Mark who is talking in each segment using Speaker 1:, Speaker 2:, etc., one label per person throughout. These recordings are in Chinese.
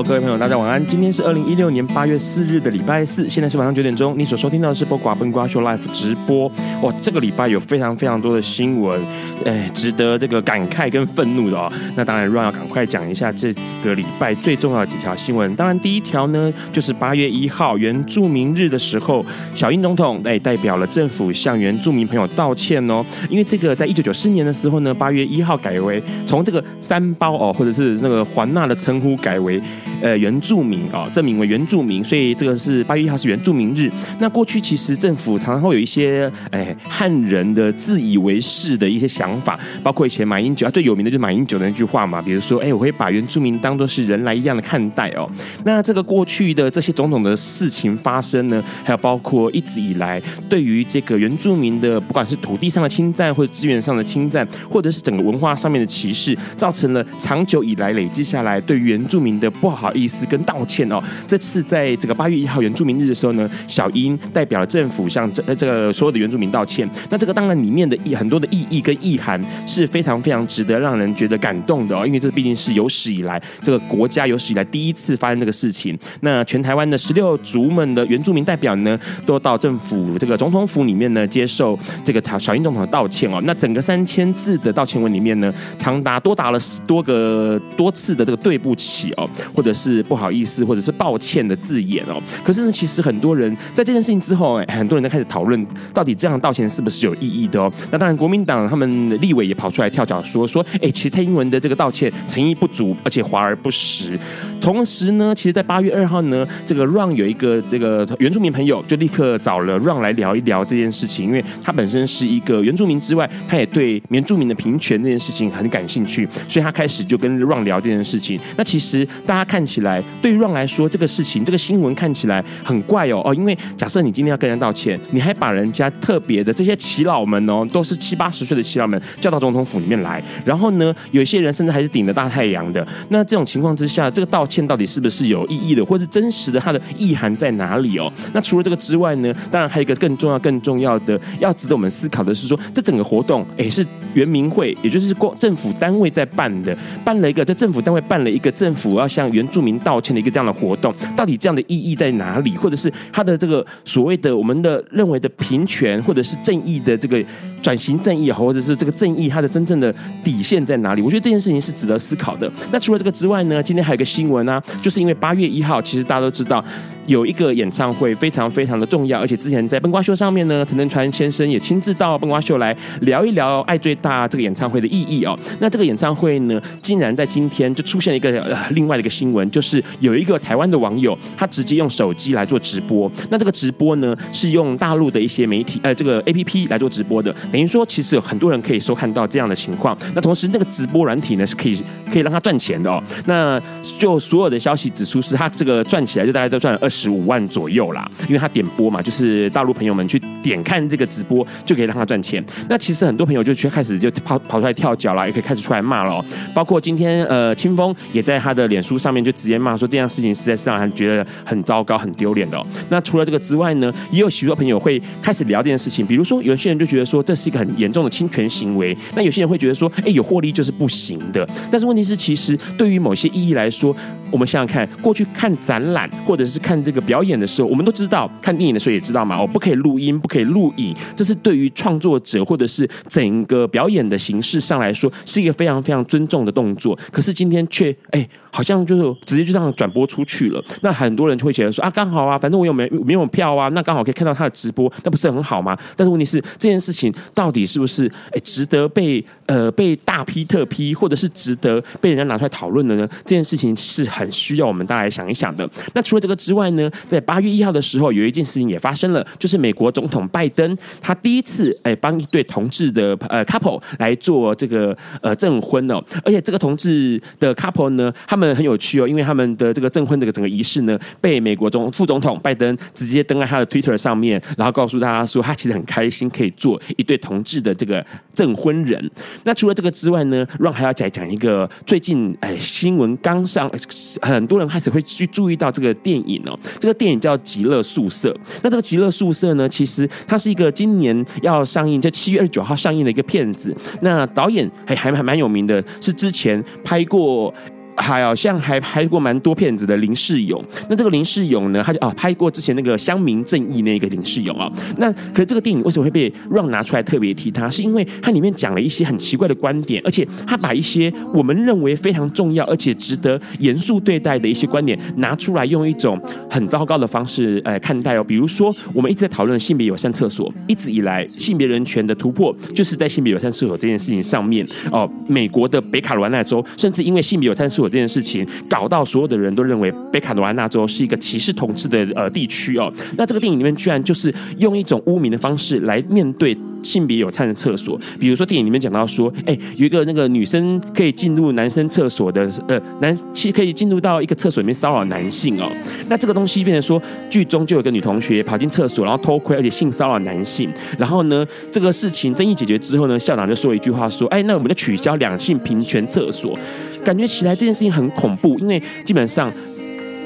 Speaker 1: 各位朋友，大家晚安。今天是二零一六年八月四日的礼拜四，现在是晚上九点钟。你所收听到的是播寡笨瓜秀 Live 直播。哇，这个礼拜有非常非常多的新闻，哎，值得这个感慨跟愤怒的哦。那当然，Ron 要赶快讲一下这个礼拜最重要的几条新闻。当然，第一条呢，就是八月一号原住民日的时候，小英总统哎代表了政府向原住民朋友道歉哦。因为这个在一九九四年的时候呢，八月一号改为从这个三包哦，或者是那个环纳的称呼改为。呃，原住民啊，正名为原住民，所以这个是八月一号是原住民日。那过去其实政府常常会有一些哎汉人的自以为是的一些想法，包括以前马英九啊最有名的就是马英九的那句话嘛，比如说哎，我会把原住民当做是人来一样的看待哦。那这个过去的这些种种的事情发生呢，还有包括一直以来对于这个原住民的不管是土地上的侵占或者资源上的侵占，或者是整个文化上面的歧视，造成了长久以来累积下来对原住民的不好。意思跟道歉哦，这次在这个八月一号原住民日的时候呢，小英代表政府向这这个所有的原住民道歉。那这个当然里面的意很多的意义跟意涵是非常非常值得让人觉得感动的哦，因为这毕竟是有史以来这个国家有史以来第一次发生这个事情。那全台湾的十六族们的原住民代表呢，都到政府这个总统府里面呢接受这个小英总统的道歉哦。那整个三千字的道歉文里面呢，长达多达了多个多次的这个对不起哦，或者是。是不好意思，或者是抱歉的字眼哦。可是呢，其实很多人在这件事情之后，哎，很多人在开始讨论，到底这样道歉是不是有意义的哦？那当然，国民党他们立委也跑出来跳脚说说，哎，其实蔡英文的这个道歉诚意不足，而且华而不实。同时呢，其实，在八月二号呢，这个 Run 有一个这个原住民朋友，就立刻找了 Run 来聊一聊这件事情，因为他本身是一个原住民之外，他也对原住民的平权这件事情很感兴趣，所以他开始就跟 Run 聊这件事情。那其实大家看看起来，对于 Ron 来说，这个事情这个新闻看起来很怪哦哦，因为假设你今天要跟人道歉，你还把人家特别的这些耆老们哦，都是七八十岁的耆老们叫到总统府里面来，然后呢，有一些人甚至还是顶着大太阳的。那这种情况之下，这个道歉到底是不是有意义的，或是真实的？它的意涵在哪里哦？那除了这个之外呢？当然还有一个更重要、更重要的，要值得我们思考的是说，这整个活动，哎，是原民会，也就是过政府单位在办的，办了一个在政府单位办了一个政府要向原著名道歉的一个这样的活动，到底这样的意义在哪里？或者是他的这个所谓的我们的认为的平权，或者是正义的这个转型正义，或者是这个正义它的真正的底线在哪里？我觉得这件事情是值得思考的。那除了这个之外呢？今天还有一个新闻啊。就是因为八月一号，其实大家都知道。有一个演唱会非常非常的重要，而且之前在笨瓜秀上面呢，陈登川先生也亲自到笨瓜秀来聊一聊《爱最大》这个演唱会的意义哦。那这个演唱会呢，竟然在今天就出现了一个、呃、另外的一个新闻，就是有一个台湾的网友，他直接用手机来做直播。那这个直播呢，是用大陆的一些媒体呃这个 APP 来做直播的，等于说其实有很多人可以收看到这样的情况。那同时那个直播软体呢，是可以可以让他赚钱的哦。那就所有的消息指出，是他这个赚起来就大概都赚了二。十五万左右啦，因为他点播嘛，就是大陆朋友们去点看这个直播，就可以让他赚钱。那其实很多朋友就去开始就跑跑出来跳脚了，也可以开始出来骂了。包括今天呃，清风也在他的脸书上面就直接骂说，这样事情实在是让人觉得很糟糕、很丢脸的。那除了这个之外呢，也有许多朋友会开始聊这件事情，比如说有些人就觉得说这是一个很严重的侵权行为，那有些人会觉得说，哎，有获利就是不行的。但是问题是，其实对于某些意义来说，我们想想看，过去看展览或者是看。这个表演的时候，我们都知道，看电影的时候也知道嘛，哦，不可以录音，不可以录影，这是对于创作者或者是整个表演的形式上来说，是一个非常非常尊重的动作。可是今天却，哎，好像就是直接就这样转播出去了。那很多人就会觉得说啊，刚好啊，反正我有没没有票啊，那刚好可以看到他的直播，那不是很好吗？但是问题是，这件事情到底是不是哎值得被呃被大批特批，或者是值得被人家拿出来讨论的呢？这件事情是很需要我们大家来想一想的。那除了这个之外呢，在八月一号的时候，有一件事情也发生了，就是美国总统拜登他第一次哎帮一对同志的呃 couple 来做这个呃证婚哦，而且这个同志的 couple 呢，他们很有趣哦，因为他们的这个证婚这个整个仪式呢，被美国总副总统拜登直接登在他的 Twitter 上面，然后告诉大家说，他其实很开心可以做一对同志的这个证婚人。那除了这个之外呢让还要再讲一个最近哎新闻刚上，很多人开始会去注意到这个电影哦，这个电影叫《极乐宿舍》。那这个《极乐宿舍》呢，其实它是一个今年要上映，在七月二十九号上映的一个片子。那导演还还还蛮有名的，是之前拍过。还好像还拍过蛮多片子的林世勇，那这个林世勇呢，他就啊拍过之前那个乡民正义那个林世勇啊，那可是这个电影为什么会被让拿出来特别提他？是因为它里面讲了一些很奇怪的观点，而且他把一些我们认为非常重要而且值得严肃对待的一些观点拿出来，用一种很糟糕的方式来看待哦。比如说，我们一直在讨论性别友善厕所，一直以来性别人权的突破就是在性别友善厕所这件事情上面哦。美国的北卡罗来纳州甚至因为性别友善厕这件事情搞到所有的人都认为北卡罗来纳州是一个歧视同志的呃地区哦，那这个电影里面居然就是用一种污名的方式来面对性别友善的厕所，比如说电影里面讲到说，哎，有一个那个女生可以进入男生厕所的呃男，其可以进入到一个厕所里面骚扰男性哦，那这个东西变成说剧中就有个女同学跑进厕所然后偷窥而且性骚扰男性，然后呢这个事情争议解决之后呢，校长就说一句话说，哎，那我们就取消两性平权厕所。感觉起来这件事情很恐怖，因为基本上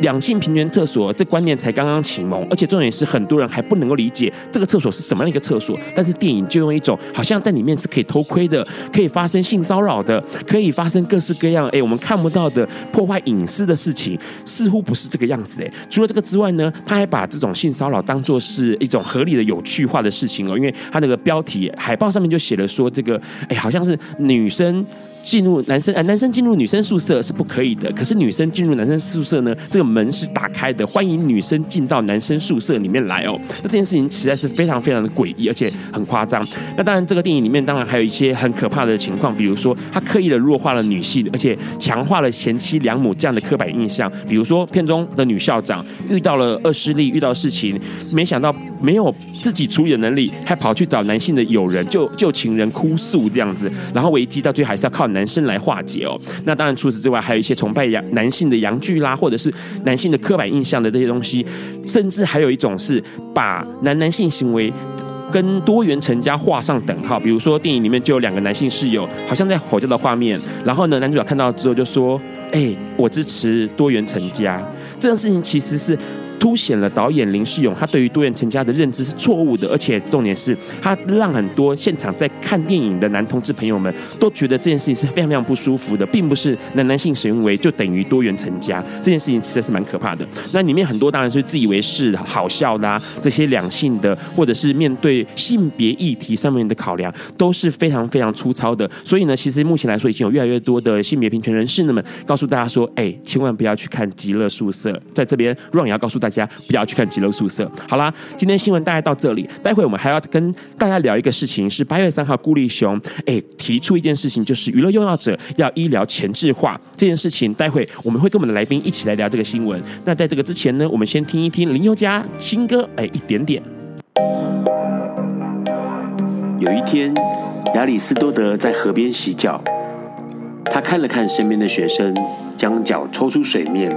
Speaker 1: 两性平权厕所这观念才刚刚启蒙，而且重点是很多人还不能够理解这个厕所是什么样的一个厕所。但是电影就用一种好像在里面是可以偷窥的，可以发生性骚扰的，可以发生各式各样哎我们看不到的破坏隐私的事情，似乎不是这个样子哎。除了这个之外呢，他还把这种性骚扰当作是一种合理的有趣化的事情哦，因为他那个标题海报上面就写了说这个哎好像是女生。进入男生啊，男生进入女生宿舍是不可以的。可是女生进入男生宿舍呢，这个门是打开的，欢迎女生进到男生宿舍里面来哦。那这件事情实在是非常非常的诡异，而且很夸张。那当然，这个电影里面当然还有一些很可怕的情况，比如说他刻意的弱化了女性，而且强化了贤妻良母这样的刻板印象。比如说片中的女校长遇到了恶势力，遇到事情，没想到没有自己处理的能力，还跑去找男性的友人，就就情人哭诉这样子，然后危机到最后还是要靠。男生来化解哦，那当然除此之外，还有一些崇拜阳男性的阳具啦，或者是男性的刻板印象的这些东西，甚至还有一种是把男男性行为跟多元成家画上等号。比如说电影里面就有两个男性室友，好像在吼叫的画面，然后呢，男主角看到之后就说：“哎，我支持多元成家。”这件事情其实是。凸显了导演林世勇他对于多元成家的认知是错误的，而且重点是他让很多现场在看电影的男同志朋友们都觉得这件事情是非常非常不舒服的，并不是男男性行为就等于多元成家，这件事情实在是蛮可怕的。那里面很多当然是自以为是好笑的啊，这些两性的或者是面对性别议题上面的考量都是非常非常粗糙的。所以呢，其实目前来说已经有越来越多的性别平权人士那么告诉大家说，哎，千万不要去看《极乐宿舍》。在这边，Ron 也要告诉大。大家不要去看《几楼宿舍》。好啦，今天新闻大概到这里。待会我们还要跟大家聊一个事情，是八月三号顾立雄哎提出一件事情，就是娱乐用药者要医疗前置化这件事情。待会我们会跟我们的来宾一起来聊这个新闻。那在这个之前呢，我们先听一听林宥嘉新歌哎一点点。
Speaker 2: 有一天，亚里斯多德在河边洗脚，他看了看身边的学生，将脚抽出水面。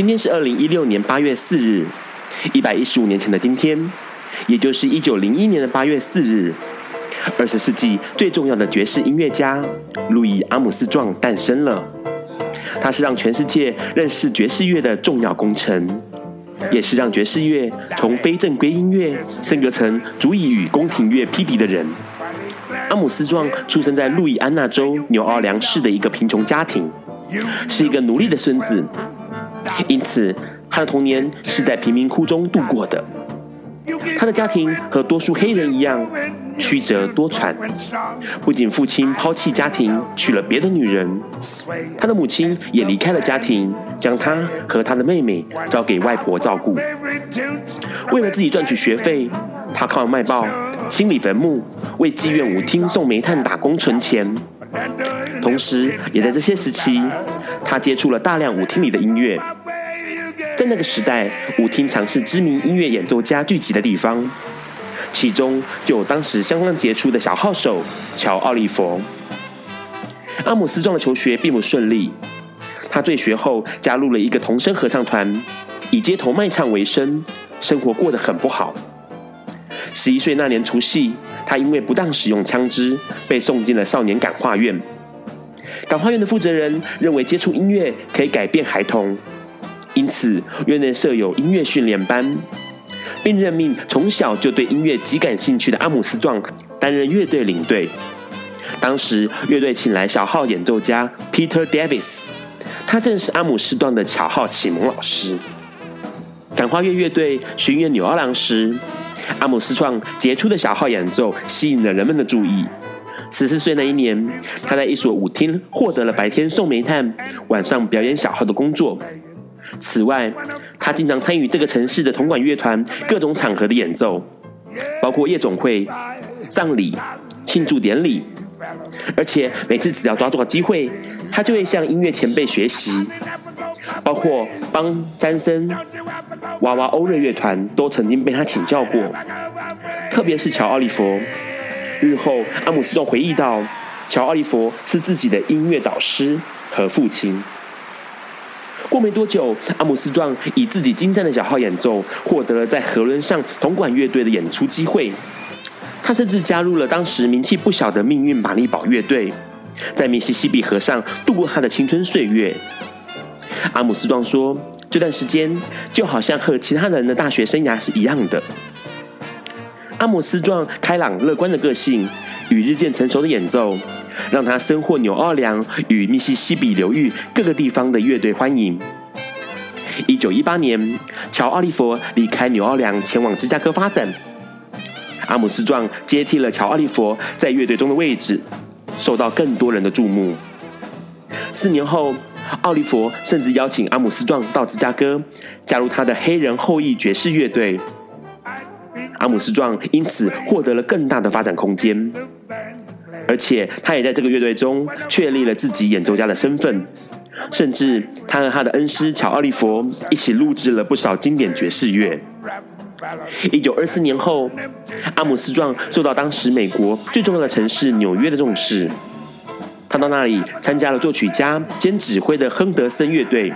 Speaker 1: 今天是二零一六年八月四日，一百一十五年前的今天，也就是一九零一年的八月四日，二十世纪最重要的爵士音乐家路易·阿姆斯壮诞生了。他是让全世界认识爵士乐的重要功臣，也是让爵士乐从非正规音乐升格成足以与宫廷乐匹敌的人。阿姆斯壮出生在路易安那州纽奥良市的一个贫穷家庭，是一个奴隶的孙子。因此，他的童年是在贫民窟中度过的。他的家庭和多数黑人一样，曲折多舛。不仅父亲抛弃家庭娶了别的女人，他的母亲也离开了家庭，将他和他的妹妹交给外婆照顾。为了自己赚取学费，他靠卖报、清理坟墓、为妓院舞厅送煤炭打工存钱。同时，也在这些时期，他接触了大量舞厅里的音乐。在那个时代，舞厅常是知名音乐演奏家聚集的地方，其中就有当时相当杰出的小号手乔·奥利弗。阿姆斯壮的求学并不顺利，他退学后加入了一个童声合唱团，以街头卖唱为生，生活过得很不好。十一岁那年除夕，他因为不当使用枪支，被送进了少年感化院。感化院的负责人认为接触音乐可以改变孩童，因此院内设有音乐训练班，并任命从小就对音乐极感兴趣的阿姆斯壮担任乐队领队。当时乐队请来小号演奏家 Peter Davis，他正是阿姆斯壮的小号启蒙老师。感化院乐队巡演纽奥良时，阿姆斯壮杰出的小号演奏吸引了人们的注意。十四岁那一年，他在一所舞厅获得了白天送煤炭、晚上表演小号的工作。此外，他经常参与这个城市的铜管乐团各种场合的演奏，包括夜总会、葬礼、庆祝典礼。而且每次只要抓住机会，他就会向音乐前辈学习，包括邦詹森、娃娃欧瑞乐团都曾经被他请教过，特别是乔奥利弗。日后，阿姆斯壮回忆到，乔奥利弗是自己的音乐导师和父亲。过没多久，阿姆斯壮以自己精湛的小号演奏，获得了在河伦上铜管乐队的演出机会。他甚至加入了当时名气不小的命运马利堡乐队，在密西西比河上度过他的青春岁月。阿姆斯壮说：“这段时间就好像和其他人的大学生涯是一样的。”阿姆斯壮开朗乐观的个性与日渐成熟的演奏，让他深获纽奥良与密西西比流域各个地方的乐队欢迎。一九一八年，乔·奥利弗离开纽奥良，前往芝加哥发展。阿姆斯壮接替了乔·奥利弗在乐队中的位置，受到更多人的注目。四年后，奥利弗甚至邀请阿姆斯壮到芝加哥，加入他的黑人后裔爵士乐队。阿姆斯壮因此获得了更大的发展空间，而且他也在这个乐队中确立了自己演奏家的身份，甚至他和他的恩师乔奥利弗一起录制了不少经典爵士乐。一九二四年后，阿姆斯壮受到当时美国最重要的城市纽约的重视，他到那里参加了作曲家兼指挥的亨德森乐队。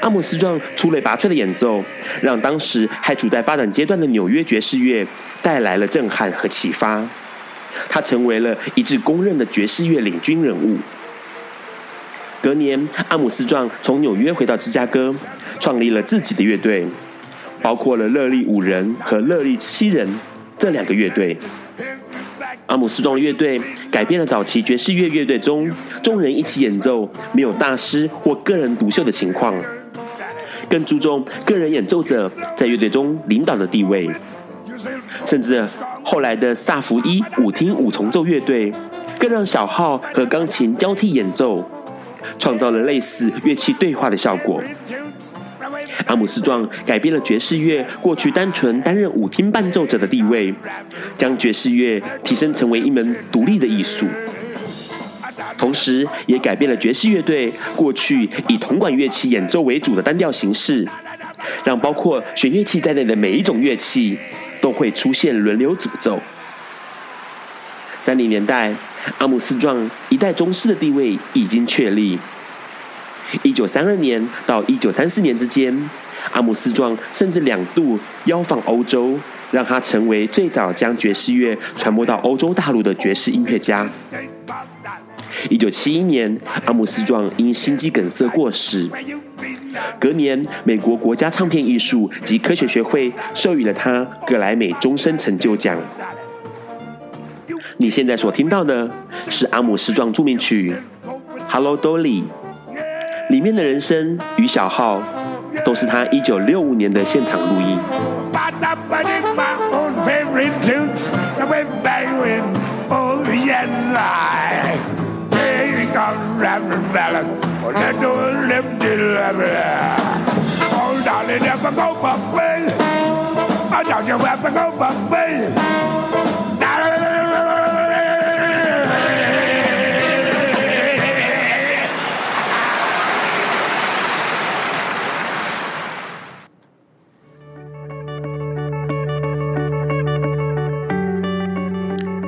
Speaker 1: 阿姆斯壮出类拔萃的演奏，让当时还处在发展阶段的纽约爵士乐带来了震撼和启发。他成为了一致公认的爵士乐领军人物。隔年，阿姆斯壮从纽约回到芝加哥，创立了自己的乐队，包括了乐力五人和乐力七人这两个乐队。阿姆斯壮乐队改变了早期爵士乐乐队中众人一起演奏、没有大师或个人独秀的情况。更注重个人演奏者在乐队中领导的地位，甚至后来的萨福伊舞厅五重奏乐队，更让小号和钢琴交替演奏，创造了类似乐器对话的效果。阿姆斯壮改变了爵士乐过去单纯担任舞厅伴奏者的地位，将爵士乐提升成为一门独立的艺术。同时，也改变了爵士乐队过去以铜管乐器演奏为主的单调形式，让包括弦乐器在内的每一种乐器都会出现轮流主奏。三零年代，阿姆斯壮一代宗师的地位已经确立。
Speaker 2: 一九三二年到一九三四年之间，阿姆斯壮甚至两度邀访欧洲，让他成为最早将爵士乐传播到欧洲大陆的爵士音乐家。一九七一年，阿姆斯壮因心肌梗塞过世。隔年，美国国家唱片艺术及科学学会授予了他格莱美终身成就奖。你现在所听到的是阿姆斯壮著名曲《Hello Dolly》，里面的人声与小号都是他一九六五年的现场录音。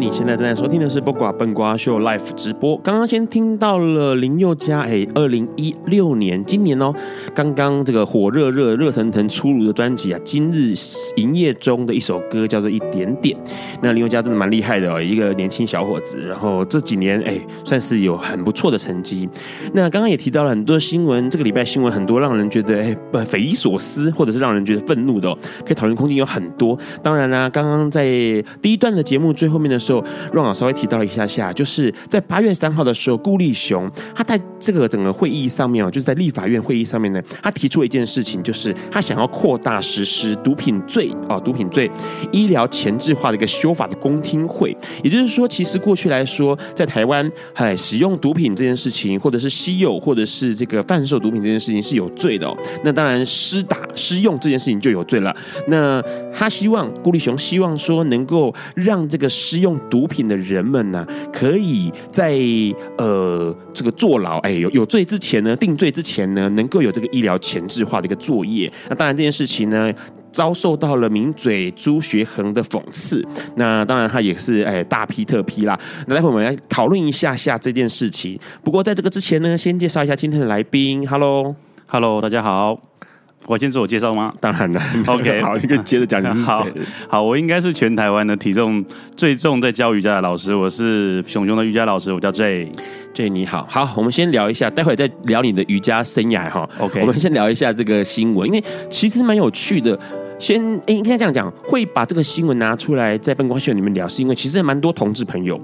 Speaker 1: 你现在正在收听的是《播瓜笨瓜秀》Live 直播。刚刚先听到了林宥嘉，哎，二零一六年，今年哦，刚刚这个火热热、热腾腾出炉的专辑啊，今日营业中的一首歌叫做《一点点》。那林宥嘉真的蛮厉害的哦，一个年轻小伙子，然后这几年哎，算是有很不错的成绩。那刚刚也提到了很多新闻，这个礼拜新闻很多，让人觉得哎，匪夷所思，或者是让人觉得愤怒的哦，可以讨论空间有很多。当然啦，刚刚在第一段的节目最后面的时候。就让我稍微提到了一下下，就是在八月三号的时候，顾立雄他在这个整个会议上面哦，就是在立法院会议上面呢，他提出一件事情，就是他想要扩大实施毒品罪哦，毒品罪医疗前置化的一个修法的公听会。也就是说，其实过去来说，在台湾哎，使用毒品这件事情，或者是吸有，或者是这个贩售毒品这件事情是有罪的哦。那当然，施打、施用这件事情就有罪了。那他希望顾立雄希望说，能够让这个施用。毒品的人们呢，可以在呃这个坐牢，哎，有有罪之前呢，定罪之前呢，能够有这个医疗前置化的一个作业。那当然这件事情呢，遭受到了名嘴朱学恒的讽刺。那当然他也是哎大批特批啦。那待会我们来讨论一下下这件事情。不过在这个之前呢，先介绍一下今天的来宾。Hello，Hello，
Speaker 3: 大家好。我先自我介绍吗？
Speaker 1: 当然了。
Speaker 3: OK，
Speaker 1: 好，你可以接着讲你是谁。
Speaker 3: 好，好，我应该是全台湾的体重最重在教瑜伽的老师。我是熊熊的瑜伽老师，我叫 J。
Speaker 1: J 你好，好，我们先聊一下，待会再聊你的瑜伽生涯哈。
Speaker 3: OK，
Speaker 1: 我们先聊一下这个新闻，因为其实蛮有趣的。先，应该这样讲，会把这个新闻拿出来在办公室里面聊，是因为其实蛮多同志朋友。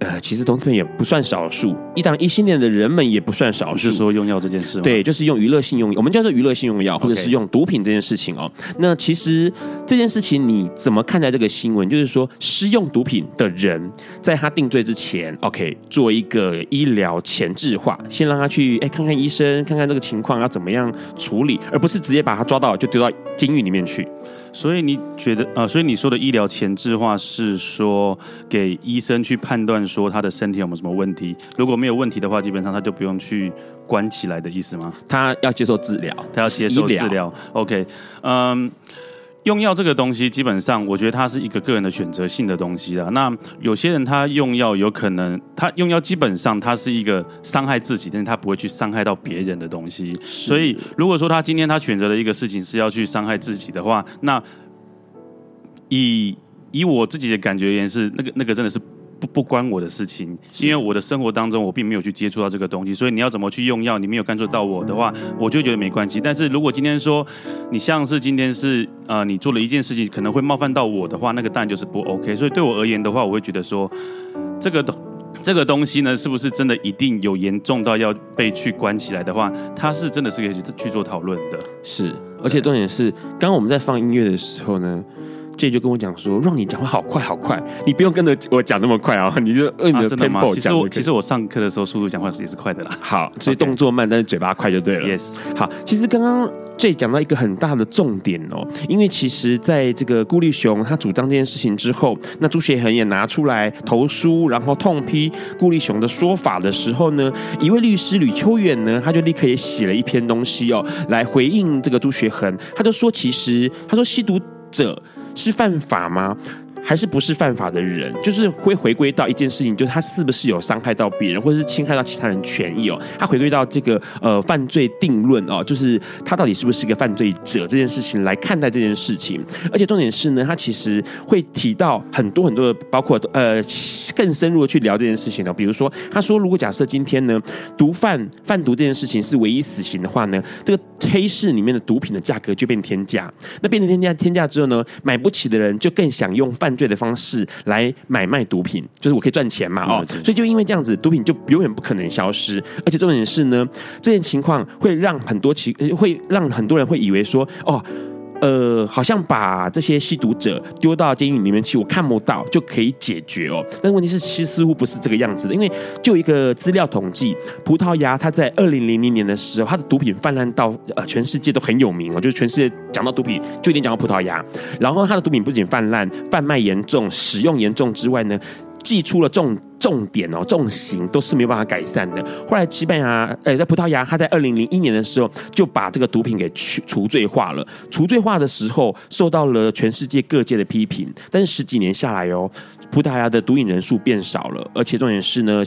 Speaker 1: 呃，其实同志们也不算少数，一档异性恋的人们也不算少
Speaker 3: 是说用药这件事吗？
Speaker 1: 对，就是用娱乐性用药，我们叫做娱乐性用药，或者是用毒品这件事情哦。那其实这件事情你怎么看待这个新闻？就是说，施用毒品的人在他定罪之前，OK，做一个医疗前置化，先让他去哎看看医生，看看这个情况要怎么样处理，而不是直接把他抓到就丢到监狱里面去。
Speaker 3: 所以你觉得啊、呃？所以你说的医疗前置化是说给医生去判断说他的身体有没有什么问题？如果没有问题的话，基本上他就不用去关起来的意思吗？
Speaker 1: 他要接受治疗，
Speaker 3: 他要接受治疗。OK，嗯。用药这个东西，基本上我觉得它是一个个人的选择性的东西啦。那有些人他用药有可能，他用药基本上他是一个伤害自己，但是他不会去伤害到别人的东西。所以如果说他今天他选择的一个事情是要去伤害自己的话，那以以我自己的感觉而言是，那个那个真的是。不不关我的事情，因为我的生活当中我并没有去接触到这个东西，所以你要怎么去用药，你没有干涉到我的话，我就觉得没关系。但是如果今天说你像是今天是呃你做了一件事情可能会冒犯到我的话，那个当然就是不 OK。所以对我而言的话，我会觉得说这个东这个东西呢，是不是真的一定有严重到要被去关起来的话，它是真的是可以去去做讨论的。
Speaker 1: 是，而且重点是，刚刚我们在放音乐的时候呢。这就跟我讲说，让你讲话好快好快，你不用跟着我讲那么快啊，你就按你的 tempo 讲。
Speaker 3: 其实我其实我上课的时候速度讲话也是快的啦。
Speaker 1: 好，所以动作慢，但是嘴巴快就对了。
Speaker 3: Yes。
Speaker 1: 好，其实刚刚这讲到一个很大的重点哦，因为其实在这个顾立雄他主张这件事情之后，那朱学恒也拿出来投书，然后痛批顾立雄的说法的时候呢，一位律师吕秋远呢，他就立刻也写了一篇东西哦，来回应这个朱学恒，他就说，其实他说吸毒者是犯法吗？还是不是犯法的人，就是会回归到一件事情，就是他是不是有伤害到别人，或者是侵害到其他人权益哦。他回归到这个呃犯罪定论哦，就是他到底是不是一个犯罪者这件事情来看待这件事情。而且重点是呢，他其实会提到很多很多的，包括呃更深入的去聊这件事情哦。比如说，他说如果假设今天呢毒贩贩毒这件事情是唯一死刑的话呢，这个黑市里面的毒品的价格就变天价。那变成天价天价之后呢，买不起的人就更想用犯罪的方式来买卖毒品，就是我可以赚钱嘛，哦，所以就因为这样子，毒品就永远不可能消失。而且重点是呢，这件情况会让很多其会让很多人会以为说，哦。呃，好像把这些吸毒者丢到监狱里面去，我看不到就可以解决哦。但问题是，其实似乎不是这个样子的，因为就一个资料统计，葡萄牙它在二零零零年的时候，它的毒品泛滥到呃全世界都很有名哦，就是全世界讲到毒品就一定讲到葡萄牙。然后它的毒品不仅泛滥、贩卖严重、使用严重之外呢，寄出了重重点哦，重刑都是没有办法改善的。后来西班牙，呃，在葡萄牙，他在二零零一年的时候就把这个毒品给去除罪化了。除罪化的时候，受到了全世界各界的批评。但是十几年下来哦，葡萄牙的毒瘾人数变少了，而且重点是呢，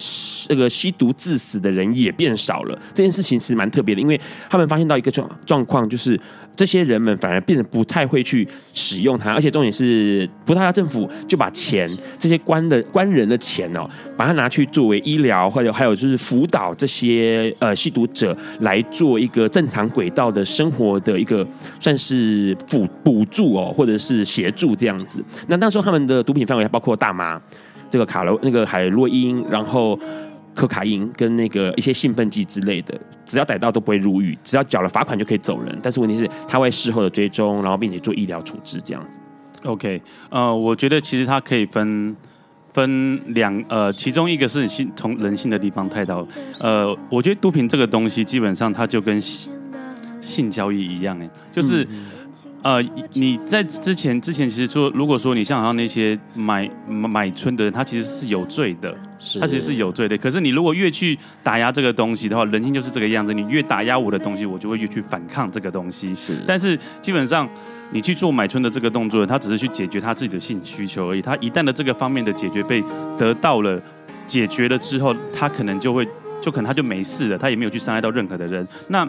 Speaker 1: 这个吸毒致死的人也变少了。这件事情其实蛮特别的，因为他们发现到一个状状况，就是这些人们反而变得不太会去使用它，而且重点是葡萄牙政府就把钱这些官的官人的钱哦。把它拿去作为医疗，或者还有就是辅导这些呃吸毒者来做一个正常轨道的生活的一个算是辅补助哦，或者是协助这样子。那那时候他们的毒品范围还包括大麻、这个卡罗、那个海洛因，然后可卡因跟那个一些兴奋剂之类的，只要逮到都不会入狱，只要缴了罚款就可以走人。但是问题是，他会事后的追踪，然后并且做医疗处置这样子。
Speaker 3: OK，呃，我觉得其实它可以分。分两呃，其中一个是性从人性的地方太到，呃，我觉得毒品这个东西基本上它就跟性性交易一样，哎，就是、嗯、呃，你在之前之前其实说，如果说你像好像那些买买春的人，他其实是有罪的，是他其实是有罪的。可是你如果越去打压这个东西的话，人性就是这个样子，你越打压我的东西，我就会越去反抗这个东西。是，但是基本上。你去做买春的这个动作，他只是去解决他自己的性需求而已。他一旦的这个方面的解决被得到了解决了之后，他可能就会，就可能他就没事了，他也没有去伤害到任何的人。那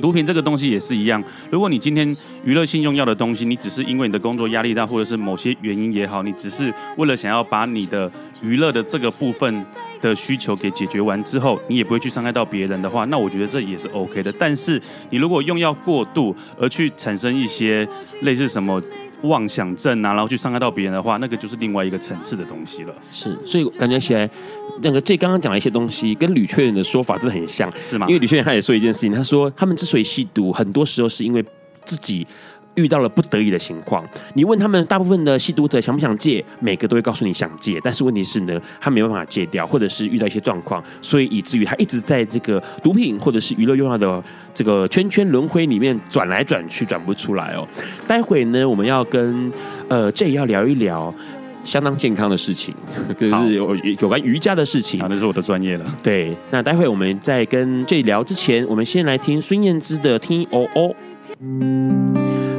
Speaker 3: 毒品这个东西也是一样，如果你今天娱乐性用药的东西，你只是因为你的工作压力大，或者是某些原因也好，你只是为了想要把你的娱乐的这个部分。的需求给解决完之后，你也不会去伤害到别人的话，那我觉得这也是 OK 的。但是你如果用药过度而去产生一些类似什么妄想症啊，然后去伤害到别人的话，那个就是另外一个层次的东西了。
Speaker 1: 是，所以感觉起来，那个这刚刚讲的一些东西，跟吕确远的说法真的很像，是吗？因为吕确远他也说一件事情，他说他们之所以吸毒，很多时候是因为自己。遇到了不得已的情况，你问他们大部分的吸毒者想不想戒，每个都会告诉你想戒，但是问题是呢，他没办法戒掉，或者是遇到一些状况，所以以至于他一直在这个毒品或者是娱乐用药的这个圈圈轮回里面转来转去，转不出来哦。待会呢，我们要跟呃 J 要聊一聊相当健康的事情，就是有有关瑜伽的事情，
Speaker 3: 那是我的专业了。
Speaker 1: 对，那待会我们在跟 J 聊之前，我们先来听孙燕姿的《听哦哦》。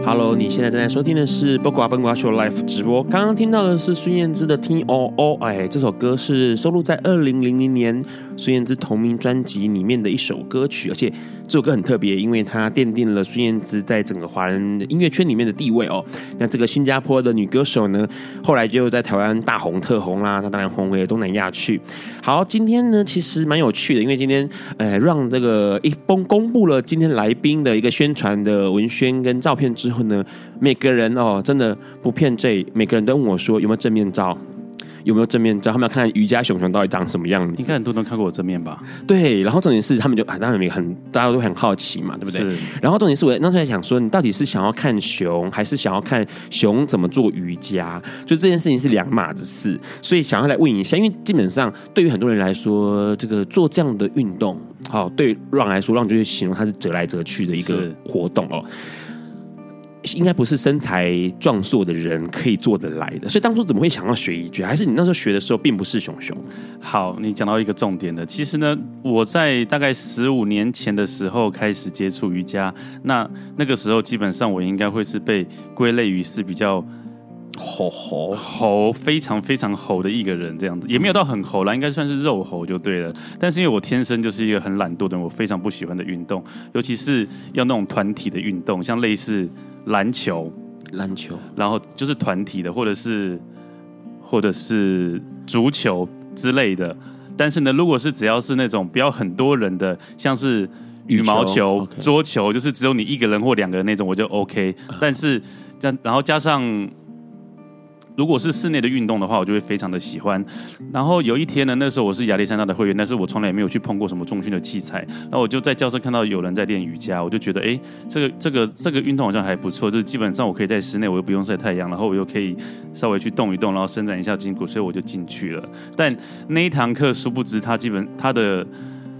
Speaker 1: Hello，你现在正在收听的是播瓜奔瓜秀 Life 直播。刚刚听到的是孙燕姿的《听哦哦》，哎，这首歌是收录在二零零零年孙燕姿同名专辑里面的一首歌曲，而且。这首歌很特别，因为它奠定了孙燕姿在整个华人音乐圈里面的地位哦。那这个新加坡的女歌手呢，后来就在台湾大红特红啦，她当然红回了东南亚去。好，今天呢其实蛮有趣的，因为今天呃让这个一公公布了今天来宾的一个宣传的文宣跟照片之后呢，每个人哦真的不骗这，每个人都问我说有没有正面照。有没有正面照？他们要看看瑜伽熊熊到底长什么样子。
Speaker 3: 应该很多人都看过我正面吧？
Speaker 1: 对，然后重点是他们就啊，当然也很大家都很好奇嘛，对不对？
Speaker 3: 是
Speaker 1: 然后重点是我那时候在想说，你到底是想要看熊，还是想要看熊怎么做瑜伽？就这件事情是两码子事，所以想要来问一下，因为基本上对于很多人来说，这个做这样的运动，好，对 Ron 来说，Ron 就会形容它是折来折去的一个活动哦。应该不是身材壮硕的人可以做得来的，所以当初怎么会想要学瑜伽？还是你那时候学的时候并不是熊熊？
Speaker 3: 好，你讲到一个重点的，其实呢，我在大概十五年前的时候开始接触瑜伽，那那个时候基本上我应该会是被归类于是比较吼吼吼非常非常吼的一个人，这样子也没有到很吼啦，应该算是肉吼就对了。但是因为我天生就是一个很懒惰的人，我非常不喜欢的运动，尤其是要那种团体的运动，像类似。篮球，
Speaker 1: 篮球，
Speaker 3: 然后就是团体的，或者是或者是足球之类的。但是呢，如果是只要是那种不要很多人的，像是羽毛球、球桌球，就是只有你一个人或两个人那种，我就 OK。但是这样，然后加上。如果是室内的运动的话，我就会非常的喜欢。然后有一天呢，那时候我是亚历山大的会员，但是我从来也没有去碰过什么重训的器材。然后我就在教室看到有人在练瑜伽，我就觉得，哎，这个这个这个运动好像还不错。就是基本上我可以在室内，我又不用晒太阳，然后我又可以稍微去动一动，然后伸展一下筋骨，所以我就进去了。但那一堂课，殊不知他基本他的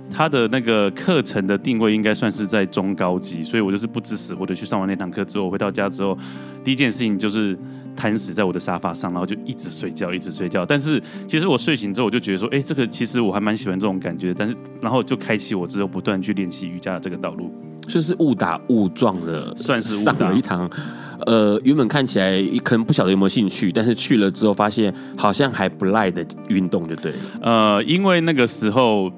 Speaker 3: 他的那个课程的定位应该算是在中高级，所以我就是不知死活的去上完那堂课之后，我回到家之后，第一件事情就是。瘫死在我的沙发上，然后就一直睡觉，一直睡觉。但是其实我睡醒之后，我就觉得说，哎，这个其实我还蛮喜欢这种感觉。但是，然后就开启我之后不断去练习瑜伽的这个道路，
Speaker 1: 就是误打误撞的，
Speaker 3: 算是
Speaker 1: 上了一堂。呃，原本看起来可能不晓得有没有兴趣，但是去了之后发现好像还不赖的运动，就对了。
Speaker 3: 呃，因为那个时候。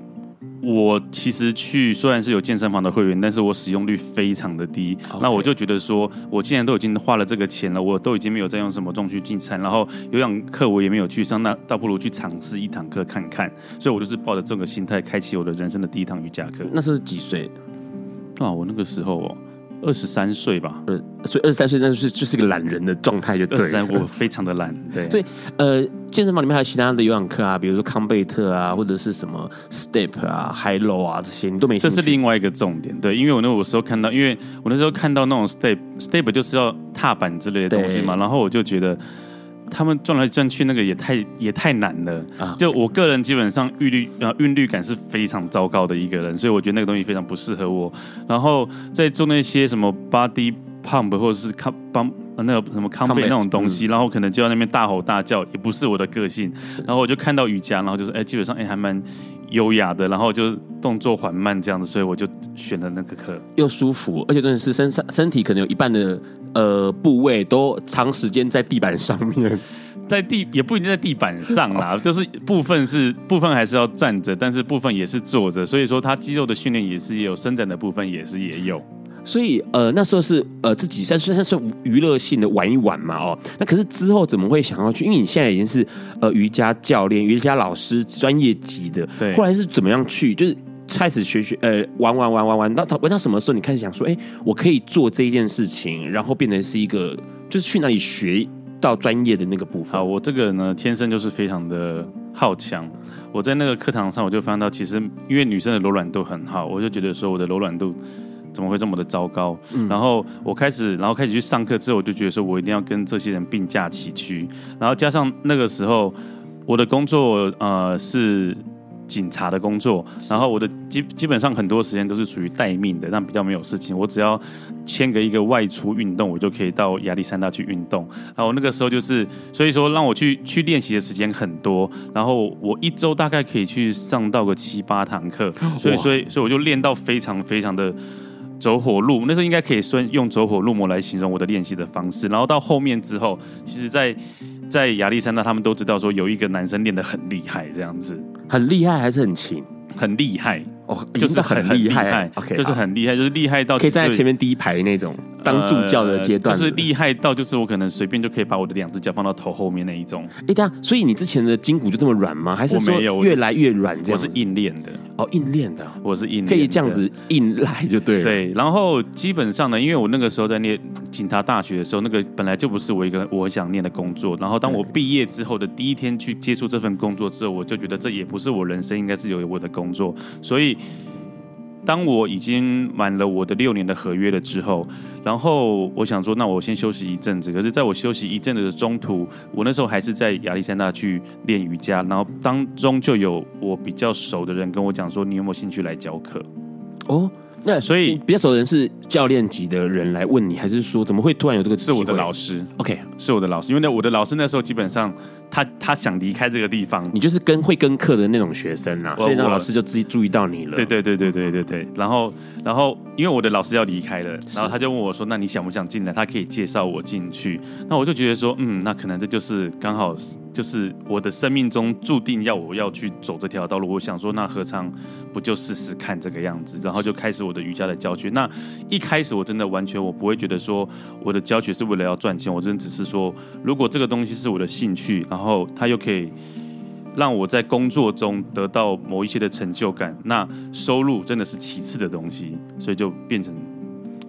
Speaker 3: 我其实去虽然是有健身房的会员，但是我使用率非常的低。Okay. 那我就觉得说，我既然都已经花了这个钱了，我都已经没有再用什么重训进餐，然后有氧课我也没有去上，那倒不如去尝试一堂课看看。所以我就是抱着这个心态，开启我的人生的第一堂瑜伽课。
Speaker 1: 那时候是几岁？
Speaker 3: 啊，我那个时候哦。二十三岁吧，
Speaker 1: 呃，所以二十三岁那就是就是一个懒人的状态，就对。二十三，
Speaker 3: 我非常的懒，对。
Speaker 1: 所以呃，健身房里面还有其他的有氧课啊，比如说康贝特啊，或者是什么 Step 啊、High Low 啊这些，你都没。
Speaker 3: 这是另外一个重点，对，因为我那我时候看到，因为我那时候看到那种 Step，Step 就是要踏板之类的东西嘛，然后我就觉得。他们转来转去，那个也太也太难了。啊，就我个人基本上韵律呃韵律感是非常糟糕的一个人，所以我觉得那个东西非常不适合我。然后在做那些什么 body pump 或者是康帮那个什么康贝那种东西，然后可能就在那边大吼大叫，也不是我的个性。然后我就看到瑜伽，然后就是哎，基本上哎还蛮优雅的，然后就动作缓慢这样子，所以我就选了那个课，
Speaker 1: 又舒服，而且真的是身上身体可能有一半的呃部位都长时间在地板上面，
Speaker 3: 在地也不一定在地板上啦，就是部分是部分还是要站着，但是部分也是坐着，所以说他肌肉的训练也是也有伸展的部分也是也有。
Speaker 1: 所以，呃，那时候是呃自己算算是娱乐性的玩一玩嘛，哦，那可是之后怎么会想要去？因为你现在已经是呃瑜伽教练、瑜伽老师，专业级的。
Speaker 3: 对。
Speaker 1: 后来是怎么样去？就是开始学学呃玩玩玩玩玩到玩到什么时候？你开始想说，哎，我可以做这一件事情，然后变成是一个就是去哪里学到专业的那个部分。
Speaker 3: 好，我这个人呢，天生就是非常的好强。我在那个课堂上，我就发现到，其实因为女生的柔软度很好，我就觉得说我的柔软度。怎么会这么的糟糕？嗯、然后我开始，然后开始去上课之后，我就觉得说，我一定要跟这些人并驾齐驱。然后加上那个时候，我的工作呃是警察的工作，然后我的基基本上很多时间都是属于待命的，但比较没有事情。我只要签个一个外出运动，我就可以到亚历山大去运动。然后那个时候就是，所以说让我去去练习的时间很多。然后我一周大概可以去上到个七八堂课，所以所以所以我就练到非常非常的。走火入魔，那时候应该可以算用走火入魔来形容我的练习的方式。然后到后面之后，其实在，在在亚历山大，他们都知道说有一个男生练得很厉害，这样子，
Speaker 1: 很厉害还是很勤？
Speaker 3: 很厉害
Speaker 1: 哦，就是很厉害，
Speaker 3: 就是很厉害，就是很厉害，就是厉害到
Speaker 1: 可以站在前面第一排那种。当助教的阶段，
Speaker 3: 就是厉害到就是我可能随便就可以把我的两只脚放到头后面那一种。
Speaker 1: 哎，对啊，所以你之前的筋骨就这么软吗？还是说越来越软？这样？
Speaker 3: 我是硬练的。
Speaker 1: 哦，硬练的，
Speaker 3: 我是硬练，
Speaker 1: 可以这样子硬来就对了。
Speaker 3: 对，然后基本上呢，因为我那个时候在念警察大学的时候，那个本来就不是我一个我很想念的工作。然后当我毕业之后的第一天去接触这份工作之后，我就觉得这也不是我人生应该是有我的工作，所以。当我已经满了我的六年的合约了之后，然后我想说，那我先休息一阵子。可是，在我休息一阵子的中途，我那时候还是在亚历山大去练瑜伽，然后当中就有我比较熟的人跟我讲说，你有没有兴趣来教课？
Speaker 1: 哦，那所以比较熟的人是教练级的人来问你，还是说怎么会突然有这个？
Speaker 3: 是我的老师
Speaker 1: ，OK，
Speaker 3: 是我的老师，因为那我的老师那时候基本上。他他想离开这个地方，
Speaker 1: 你就是跟会跟课的那种学生啊，所以那个老师就自己注意到你了。
Speaker 3: 对对对对对对对。然后然后因为我的老师要离开了，然后他就问我说：“那你想不想进来？他可以介绍我进去。”那我就觉得说：“嗯，那可能这就是刚好就是我的生命中注定要我要去走这条道路。”我想说：“那何尝不就试试看这个样子？”然后就开始我的瑜伽的教学。那一开始我真的完全我不会觉得说我的教学是为了要赚钱，我真的只是说，如果这个东西是我的兴趣，然后他又可以让我在工作中得到某一些的成就感，那收入真的是其次的东西，所以就变成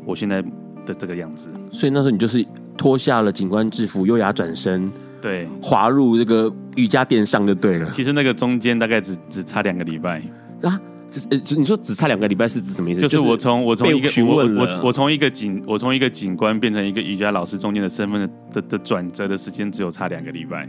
Speaker 3: 我现在的这个样子。
Speaker 1: 所以那时候你就是脱下了警官制服，优雅转身，
Speaker 3: 对，
Speaker 1: 滑入这个瑜伽垫上就对了。
Speaker 3: 其实那个中间大概只只差两个礼拜啊，
Speaker 1: 就你说只差两个礼拜是指什么意思？
Speaker 3: 就是我从我从一个
Speaker 1: 我
Speaker 3: 我我从一个警我从一个警官变成一个瑜伽老师中间的身份的的的转折的时间只有差两个礼拜。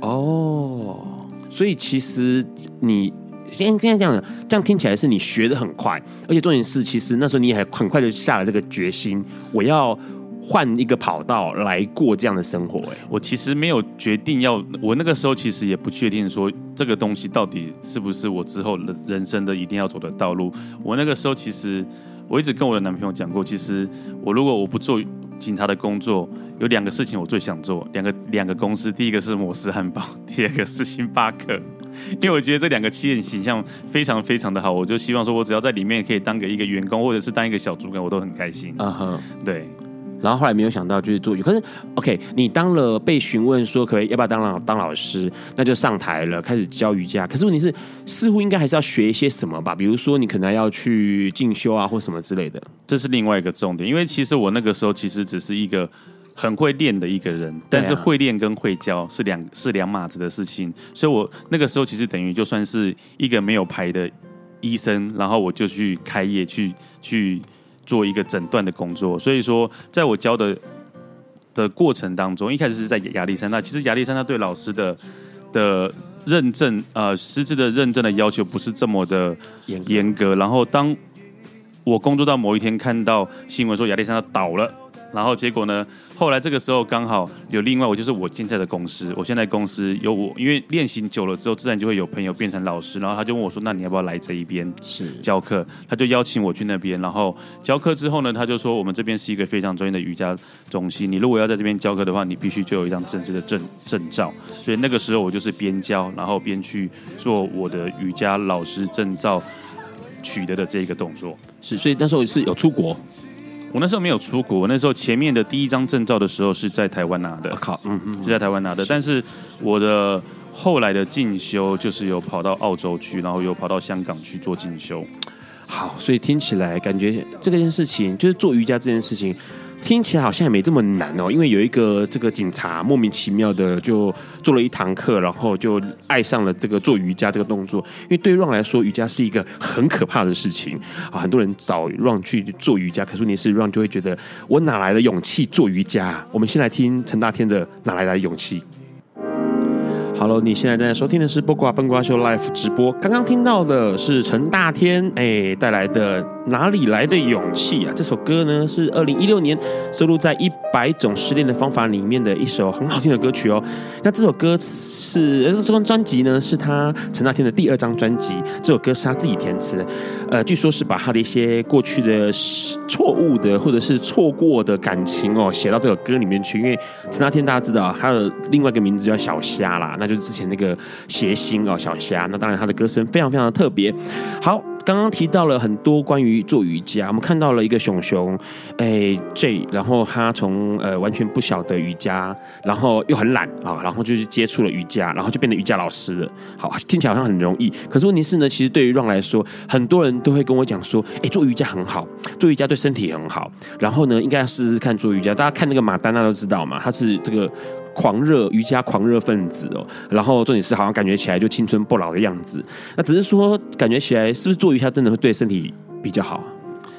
Speaker 1: 哦，所以其实你现在这样这样听起来是你学得很快，而且重点是，其实那时候你也很快就下了这个决心，我要换一个跑道来过这样的生活。哎，
Speaker 3: 我其实没有决定要，我那个时候其实也不确定说这个东西到底是不是我之后人生的一定要走的道路。我那个时候其实我一直跟我的男朋友讲过，其实我如果我不做警察的工作。有两个事情我最想做，两个两个公司，第一个是摩斯汉堡，第二个是星巴克，因为我觉得这两个企业形象非常非常的好，我就希望说我只要在里面可以当个一个员工，或者是当一个小主管，我都很开心。嗯哼，对。
Speaker 1: 然后后来没有想到就是做，可是 OK，你当了被询问说可以要不要当老当老师，那就上台了，开始教瑜伽。可是问题是，似乎应该还是要学一些什么吧？比如说你可能要去进修啊，或什么之类的。
Speaker 3: 这是另外一个重点，因为其实我那个时候其实只是一个。很会练的一个人，但是会练跟会教是两是两码子的事情，所以我那个时候其实等于就算是一个没有牌的医生，然后我就去开业去去做一个诊断的工作。所以说，在我教的的过程当中，一开始是在亚历山大，其实亚历山大对老师的的认证，呃，师资的认证的要求不是这么的严格。然后当我工作到某一天，看到新闻说亚历山大倒了。然后结果呢？后来这个时候刚好有另外我，就是我现在的公司。我现在公司有我，因为练习久了之后，自然就会有朋友变成老师。然后他就问我说：“那你要不要来这一边是教课？”他就邀请我去那边。然后教课之后呢，他就说：“我们这边是一个非常专业的瑜伽中心。你如果要在这边教课的话，你必须就有一张正式的证证照。所以那个时候我就是边教，然后边去做我的瑜伽老师证照取得的这一个动作。
Speaker 1: 是，所以那时候是有出国。
Speaker 3: 我那时候没有出国，我那时候前面的第一张证照的时候是在台湾拿的。
Speaker 1: 靠，嗯嗯，
Speaker 3: 是在台湾拿的。但是我的后来的进修就是有跑到澳洲去，然后有跑到香港去做进修。
Speaker 1: 好，所以听起来感觉这件事情就是做瑜伽这件事情。听起来好像也没这么难哦，因为有一个这个警察莫名其妙的就做了一堂课，然后就爱上了这个做瑜伽这个动作。因为对 Ron 来说，瑜伽是一个很可怕的事情啊，很多人找 Ron 去做瑜伽，可是你是 Ron 就会觉得我哪来的勇气做瑜伽？我们先来听陈大天的哪来的勇气。Hello，你现在正在收听的是播瓜笨瓜秀 Live 直播。刚刚听到的是陈大天哎带来的哪里来的勇气啊？这首歌呢是二零一六年收录在《一百种失恋的方法》里面的一首很好听的歌曲哦。那这首歌是这张专辑呢是他陈大天的第二张专辑，这首歌是他自己填词。呃，据说是把他的一些过去的错误的或者是错过的感情哦写到这首歌里面去。因为陈大天大家知道他的另外一个名字叫小虾啦，那就是之前那个谐星哦小虾。那当然他的歌声非常非常的特别。好。刚刚提到了很多关于做瑜伽，我们看到了一个熊熊，哎，J，然后他从呃完全不晓得瑜伽，然后又很懒啊，然后就去接触了瑜伽，然后就变成瑜伽老师了。好，听起来好像很容易，可是问题是呢，其实对于 Ron 来说，很多人都会跟我讲说，哎，做瑜伽很好，做瑜伽对身体很好，然后呢，应该要试试看做瑜伽。大家看那个马丹娜都知道嘛，他是这个。狂热瑜伽狂热分子哦，然后重点是好像感觉起来就青春不老的样子。那只是说感觉起来是不是做瑜伽真的会对身体比较好？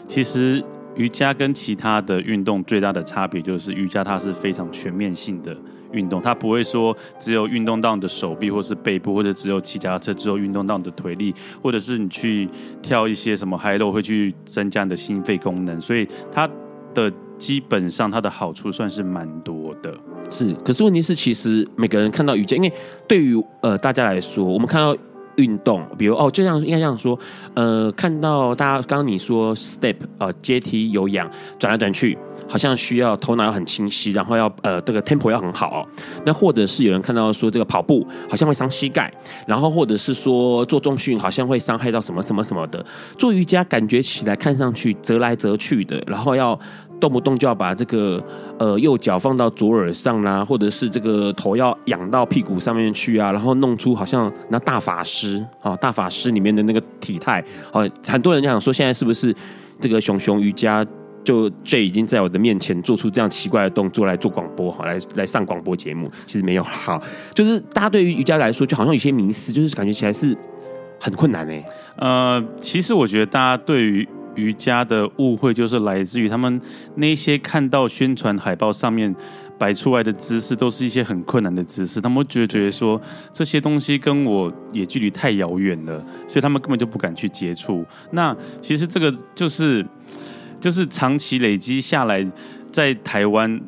Speaker 3: 其实瑜伽跟其他的运动最大的差别就是瑜伽它是非常全面性的运动，它不会说只有运动到你的手臂或是背部，或者只有骑脚踏车只有运动到你的腿力，或者是你去跳一些什么 high low 会去增加你的心肺功能，所以它的。基本上它的好处算是蛮多的，
Speaker 1: 是。可是问题是，其实每个人看到瑜伽，因为对于呃大家来说，我们看到运动，比如哦，就像应该这样说，呃，看到大家刚刚你说 step 呃阶梯有氧转来转去，好像需要头脑要很清晰，然后要呃这个 tempo 要很好哦。那或者是有人看到说这个跑步好像会伤膝盖，然后或者是说做重训好像会伤害到什么什么什么的。做瑜伽感觉起来看上去折来折去的，然后要。动不动就要把这个呃右脚放到左耳上啦，或者是这个头要仰到屁股上面去啊，然后弄出好像那大法师啊，大法师里面的那个体态。好，很多人就想说，现在是不是这个熊熊瑜伽就 J 已经在我的面前做出这样奇怪的动作来做广播，好，来来上广播节目？其实没有哈，就是大家对于瑜伽来说，就好像有些迷思，就是感觉起来是很困难呢。
Speaker 3: 呃，其实我觉得大家对于 瑜伽的误会就是来自于他们那些看到宣传海报上面摆出来的姿势都是一些很困难的姿势，他们会觉得觉得说这些东西跟我也距离太遥远了，所以他们根本就不敢去接触。那其实这个就是就是长期累积下来在台湾。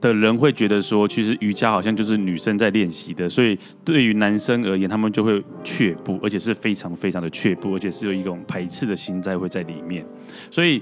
Speaker 3: 的人会觉得说，其实瑜伽好像就是女生在练习的，所以对于男生而言，他们就会却步，而且是非常非常的却步，而且是有一种排斥的心在会在里面。所以，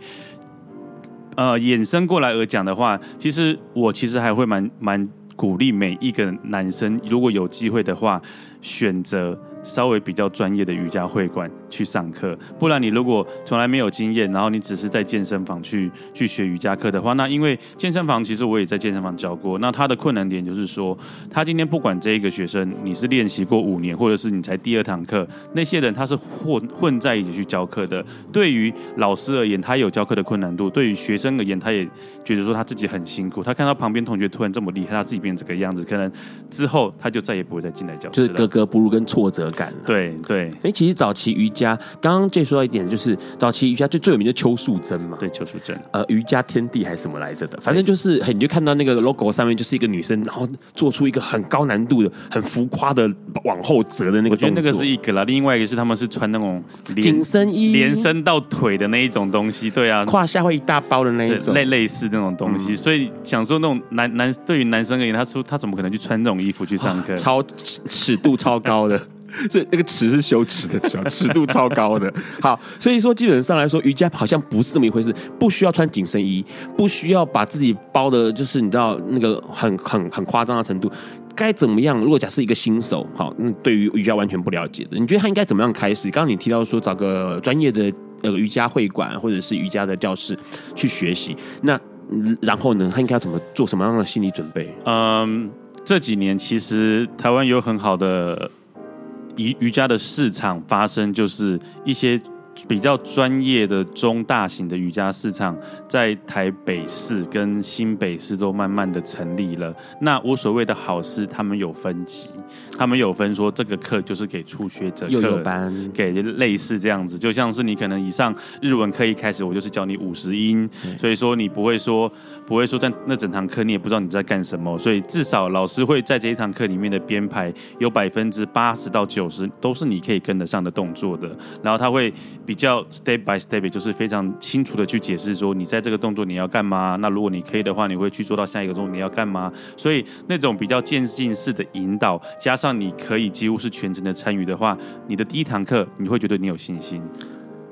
Speaker 3: 呃，衍生过来而讲的话，其实我其实还会蛮蛮鼓励每一个男生，如果有机会的话，选择。稍微比较专业的瑜伽会馆去上课，不然你如果从来没有经验，然后你只是在健身房去去学瑜伽课的话，那因为健身房其实我也在健身房教过，那他的困难点就是说，他今天不管这一个学生你是练习过五年，或者是你才第二堂课，那些人他是混混在一起去教课的。对于老师而言，他有教课的困难度；对于学生而言，他也觉得说他自己很辛苦。他看到旁边同学突然这么厉害，他自己变成这个样子，可能之后他就再也不会再进来教室了。
Speaker 1: 就是格格不入跟挫折
Speaker 3: 感。对对，
Speaker 1: 哎，其实早期瑜伽，刚刚 J 说到一点，就是早期瑜伽最最有名的邱淑贞嘛，
Speaker 3: 对，邱淑贞，
Speaker 1: 呃，瑜伽天地还是什么来着的，反正就是，你就看到那个 logo 上面就是一个女生，然后做出一个很高难度的、很浮夸的往后折的那个我
Speaker 3: 觉得那个是一个啦，另外一个是他们是穿那种
Speaker 1: 紧身衣，
Speaker 3: 连身到腿的那一种东西，对啊，
Speaker 1: 胯下会一大包的那一种，
Speaker 3: 类类似那种东西，嗯、所以想说那种男男对于男生而言，他说他怎么可能去穿这种衣服去上课，
Speaker 1: 超尺度超高的。所以那个尺是羞耻的尺，尺度超高的。好，所以说基本上来说，瑜伽好像不是这么一回事，不需要穿紧身衣，不需要把自己包的，就是你知道那个很很很夸张的程度。该怎么样？如果假设一个新手，好，那对于瑜伽完全不了解的，你觉得他应该怎么样开始？刚刚你提到说找个专业的呃瑜伽会馆或者是瑜伽的教室去学习，那然后呢，他应该要怎么做什么样的心理准备？
Speaker 3: 嗯，这几年其实台湾有很好的。瑜瑜伽的市场发生，就是一些比较专业的中大型的瑜伽市场，在台北市跟新北市都慢慢的成立了。那我所谓的好事，他们有分级。他们有分说，这个课就是给初学者
Speaker 1: 课，班
Speaker 3: 给类似这样子，就像是你可能以上日文课一开始，我就是教你五十音，所以说你不会说不会说在那整堂课你也不知道你在干什么，所以至少老师会在这一堂课里面的编排有百分之八十到九十都是你可以跟得上的动作的，然后他会比较 step by step，就是非常清楚的去解释说你在这个动作你要干嘛，那如果你可以的话，你会去做到下一个动作你要干嘛，所以那种比较渐进式的引导加上。你可以几乎是全程的参与的话，你的第一堂课你会觉得你有信心。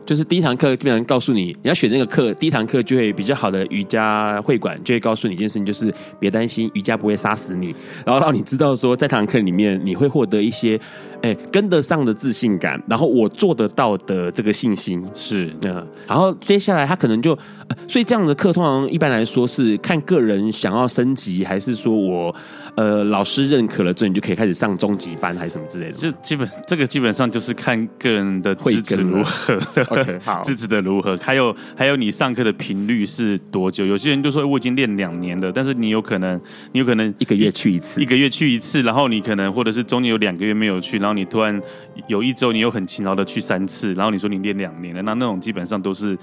Speaker 1: 就是第一堂课基本上告诉你，你要选那个课，第一堂课就会比较好的瑜伽会馆就会告诉你一件事情，就是别担心，瑜伽不会杀死你。然后让你知道说，在堂课里面你会获得一些，哎、欸，跟得上的自信感，然后我做得到的这个信心
Speaker 3: 是，
Speaker 1: 嗯，然后接下来他可能就，呃、所以这样的课通常一般来说是看个人想要升级，还是说我呃老师认可了之后你就可以开始上中级班，还是什么之类的？
Speaker 3: 就基本这个基本上就是看个人的资质如何，
Speaker 1: OK，好，
Speaker 3: 资质的如何，还有还有你上课的频率是多久？有些人就说我已经练两年了，但是你有可能你有可能
Speaker 1: 一个月去一次，
Speaker 3: 一个月去一次，然后你可能或者是中间有两个月没有去，然后你突然有一周你又很勤劳的去三次，然后你说你练两年了，那那种基本上都是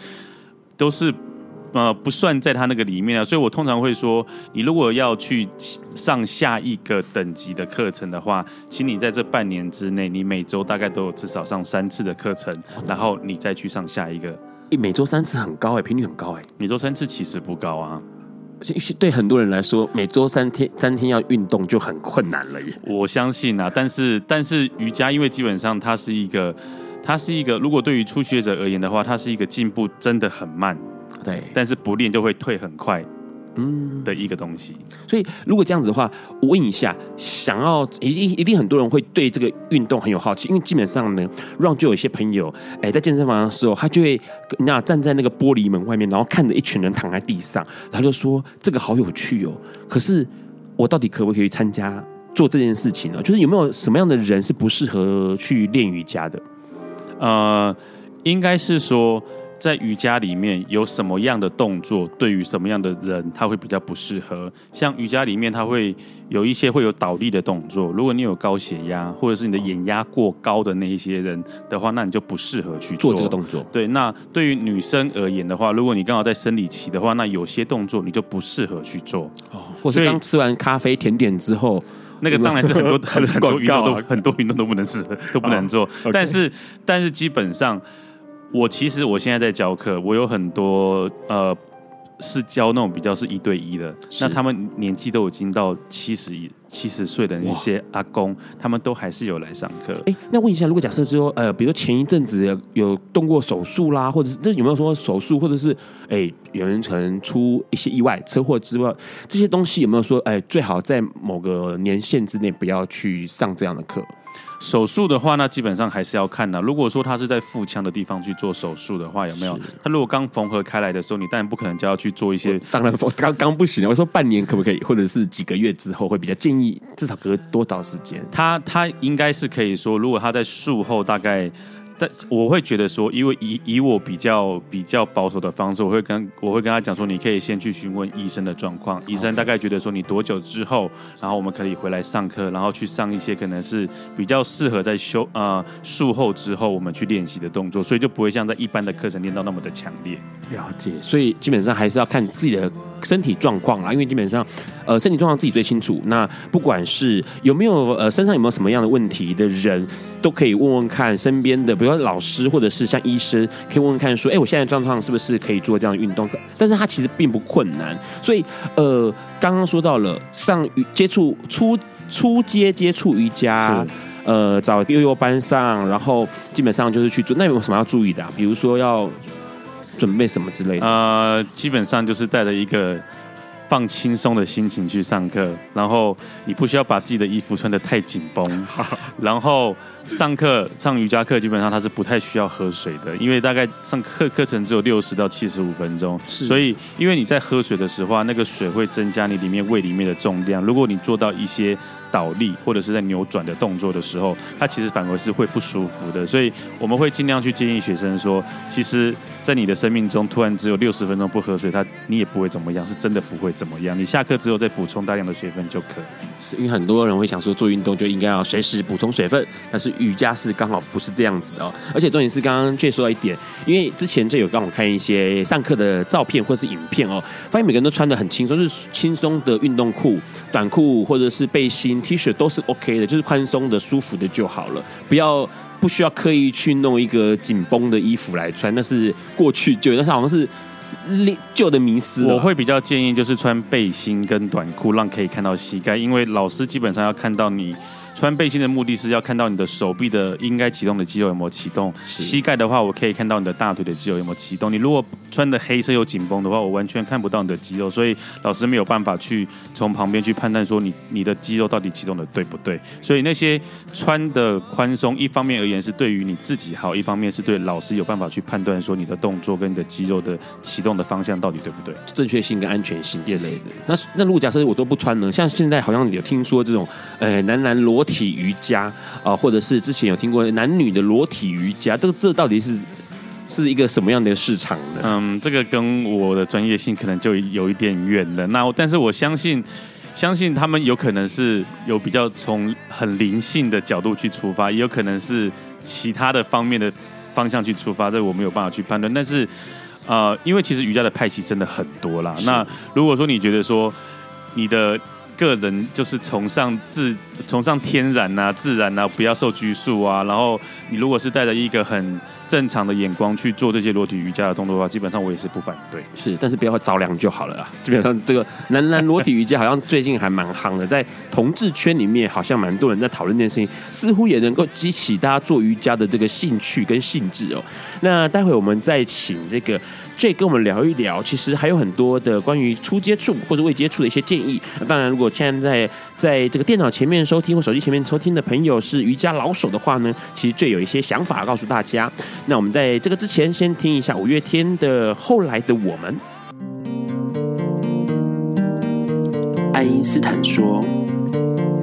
Speaker 3: 都是呃不算在他那个里面啊。所以我通常会说，你如果要去上下一个等级的课程的话，请你在这半年之内，你每周大概都有至少上三次的课程，然后你再去上下一个。
Speaker 1: 每周三次很高哎、欸，频率很高哎、欸。
Speaker 3: 每周三次其实不高啊。
Speaker 1: 对很多人来说，每周三天三天要运动就很困难了耶。
Speaker 3: 我相信啊，但是但是瑜伽，因为基本上它是一个，它是一个，如果对于初学者而言的话，它是一个进步真的很慢。
Speaker 1: 对，
Speaker 3: 但是不练就会退很快。嗯，的一个东西。
Speaker 1: 所以，如果这样子的话，我问一下，想要一定一定很多人会对这个运动很有好奇，因为基本上呢，让就有一些朋友，哎，在健身房的时候，他就会那站在那个玻璃门外面，然后看着一群人躺在地上，他就说这个好有趣哦。可是，我到底可不可以参加做这件事情呢？就是有没有什么样的人是不适合去练瑜伽的？
Speaker 3: 呃，应该是说。在瑜伽里面有什么样的动作，对于什么样的人他会比较不适合？像瑜伽里面，它会有一些会有倒立的动作。如果你有高血压，或者是你的眼压过高的那一些人的话，那你就不适合去做，
Speaker 1: 做这个动作。
Speaker 3: 对，那对于女生而言的话，如果你刚好在生理期的话，那有些动作你就不适合去做。
Speaker 1: 哦，或是刚吃完咖啡甜点之后，
Speaker 3: 那个当然是很多很 很多运动都很多运动都不能适合，都不能做。但是但是基本上。我其实我现在在教课，我有很多呃是教那种比较是一对一的，那他们年纪都已经到七十七十岁的那些阿公，他们都还是有来上课。
Speaker 1: 哎，那问一下，如果假设说呃，比如说前一阵子有，有动过手术啦，或者是这有没有说手术，或者是哎有人可能出一些意外车祸之外，这些东西有没有说哎最好在某个年限之内不要去上这样的课？
Speaker 3: 手术的话，那基本上还是要看的。如果说他是在腹腔的地方去做手术的话，有没有？他如果刚缝合开来的时候，你当然不可能就要去做一些。
Speaker 1: 当然，刚刚不行。我说半年可不可以，或者是几个月之后会比较建议，至少隔多少时间？
Speaker 3: 他他应该是可以说，如果他在术后大概。但我会觉得说，因为以以我比较比较保守的方式，我会跟我会跟他讲说，你可以先去询问医生的状况。医生大概觉得说，你多久之后，然后我们可以回来上课，然后去上一些可能是比较适合在休呃术后之后我们去练习的动作，所以就不会像在一般的课程练到那么的强烈。
Speaker 1: 了解，所以基本上还是要看自己的身体状况啦，因为基本上呃身体状况自己最清楚。那不管是有没有呃身上有没有什么样的问题的人，都可以问问看身边的，比如说老师或者是像医生，可以问问看说，哎，我现在状况是不是可以做这样的运动？但是它其实并不困难。所以呃，刚刚说到了上接触初初阶接触瑜伽，呃，找幼幼班上，然后基本上就是去做。那有什么要注意的啊？比如说要准备什么之类的？
Speaker 3: 呃，基本上就是带着一个。放轻松的心情去上课，然后你不需要把自己的衣服穿得太紧绷。然后上课上瑜伽课，基本上它是不太需要喝水的，因为大概上课课程只有六十到七十五分钟，所以因为你在喝水的时候，那个水会增加你里面胃里面的重量。如果你做到一些倒立或者是在扭转的动作的时候，它其实反而是会不舒服的。所以我们会尽量去建议学生说，其实。在你的生命中，突然只有六十分钟不喝水，他你也不会怎么样，是真的不会怎么样。你下课之后再补充大量的水分就可以。
Speaker 1: 是因为很多人会想说，做运动就应该要随时补充水分，但是瑜伽是刚好不是这样子的哦。而且重点是刚刚介绍到一点，因为之前就有让我看一些上课的照片或是影片哦，发现每个人都穿的很轻松，就是轻松的运动裤、短裤或者是背心、T 恤都是 OK 的，就是宽松的、舒服的就好了，不要。不需要刻意去弄一个紧绷的衣服来穿，那是过去旧，那是好像是旧的迷思。
Speaker 3: 我会比较建议就是穿背心跟短裤，让可以看到膝盖，因为老师基本上要看到你穿背心的目的是要看到你的手臂的应该启动的肌肉有没有启动，膝盖的话，我可以看到你的大腿的肌肉有没有启动。你如果穿的黑色又紧绷的话，我完全看不到你的肌肉，所以老师没有办法去从旁边去判断说你你的肌肉到底启动的对不对。所以那些穿的宽松，一方面而言是对于你自己好，一方面是对老师有办法去判断说你的动作跟你的肌肉的启动的方向到底对不对，
Speaker 1: 正确性跟安全性之类的。那那如果假设我都不穿呢？像现在好像有听说这种呃男男裸体瑜伽啊、呃，或者是之前有听过男女的裸体瑜伽，这个这到底是是一个什么样的市场呢？
Speaker 3: 嗯，这个跟我的专业性可能就有一点远了。那但是我相信。相信他们有可能是有比较从很灵性的角度去出发，也有可能是其他的方面的方向去出发，这我没有办法去判断。但是，呃，因为其实瑜伽的派系真的很多啦。那如果说你觉得说你的个人就是崇尚自崇尚天然啊、自然啊，不要受拘束啊，然后你如果是带着一个很正常的眼光去做这些裸体瑜伽的动作的话，基本上我也是不反对。
Speaker 1: 是，但是不要着凉就好了啦。基本上这个男男裸体瑜伽好像最近还蛮夯的，在同志圈里面好像蛮多人在讨论这件事情，似乎也能够激起大家做瑜伽的这个兴趣跟兴致哦。那待会我们再请这个这跟我们聊一聊，其实还有很多的关于初接触或者未接触的一些建议。当然，如果现在在这个电脑前面收听或手机前面收听的朋友是瑜伽老手的话呢，其实最有一些想法告诉大家。那我们在这个之前，先听一下五月天的《后来的我们》。
Speaker 2: 爱因斯坦说：“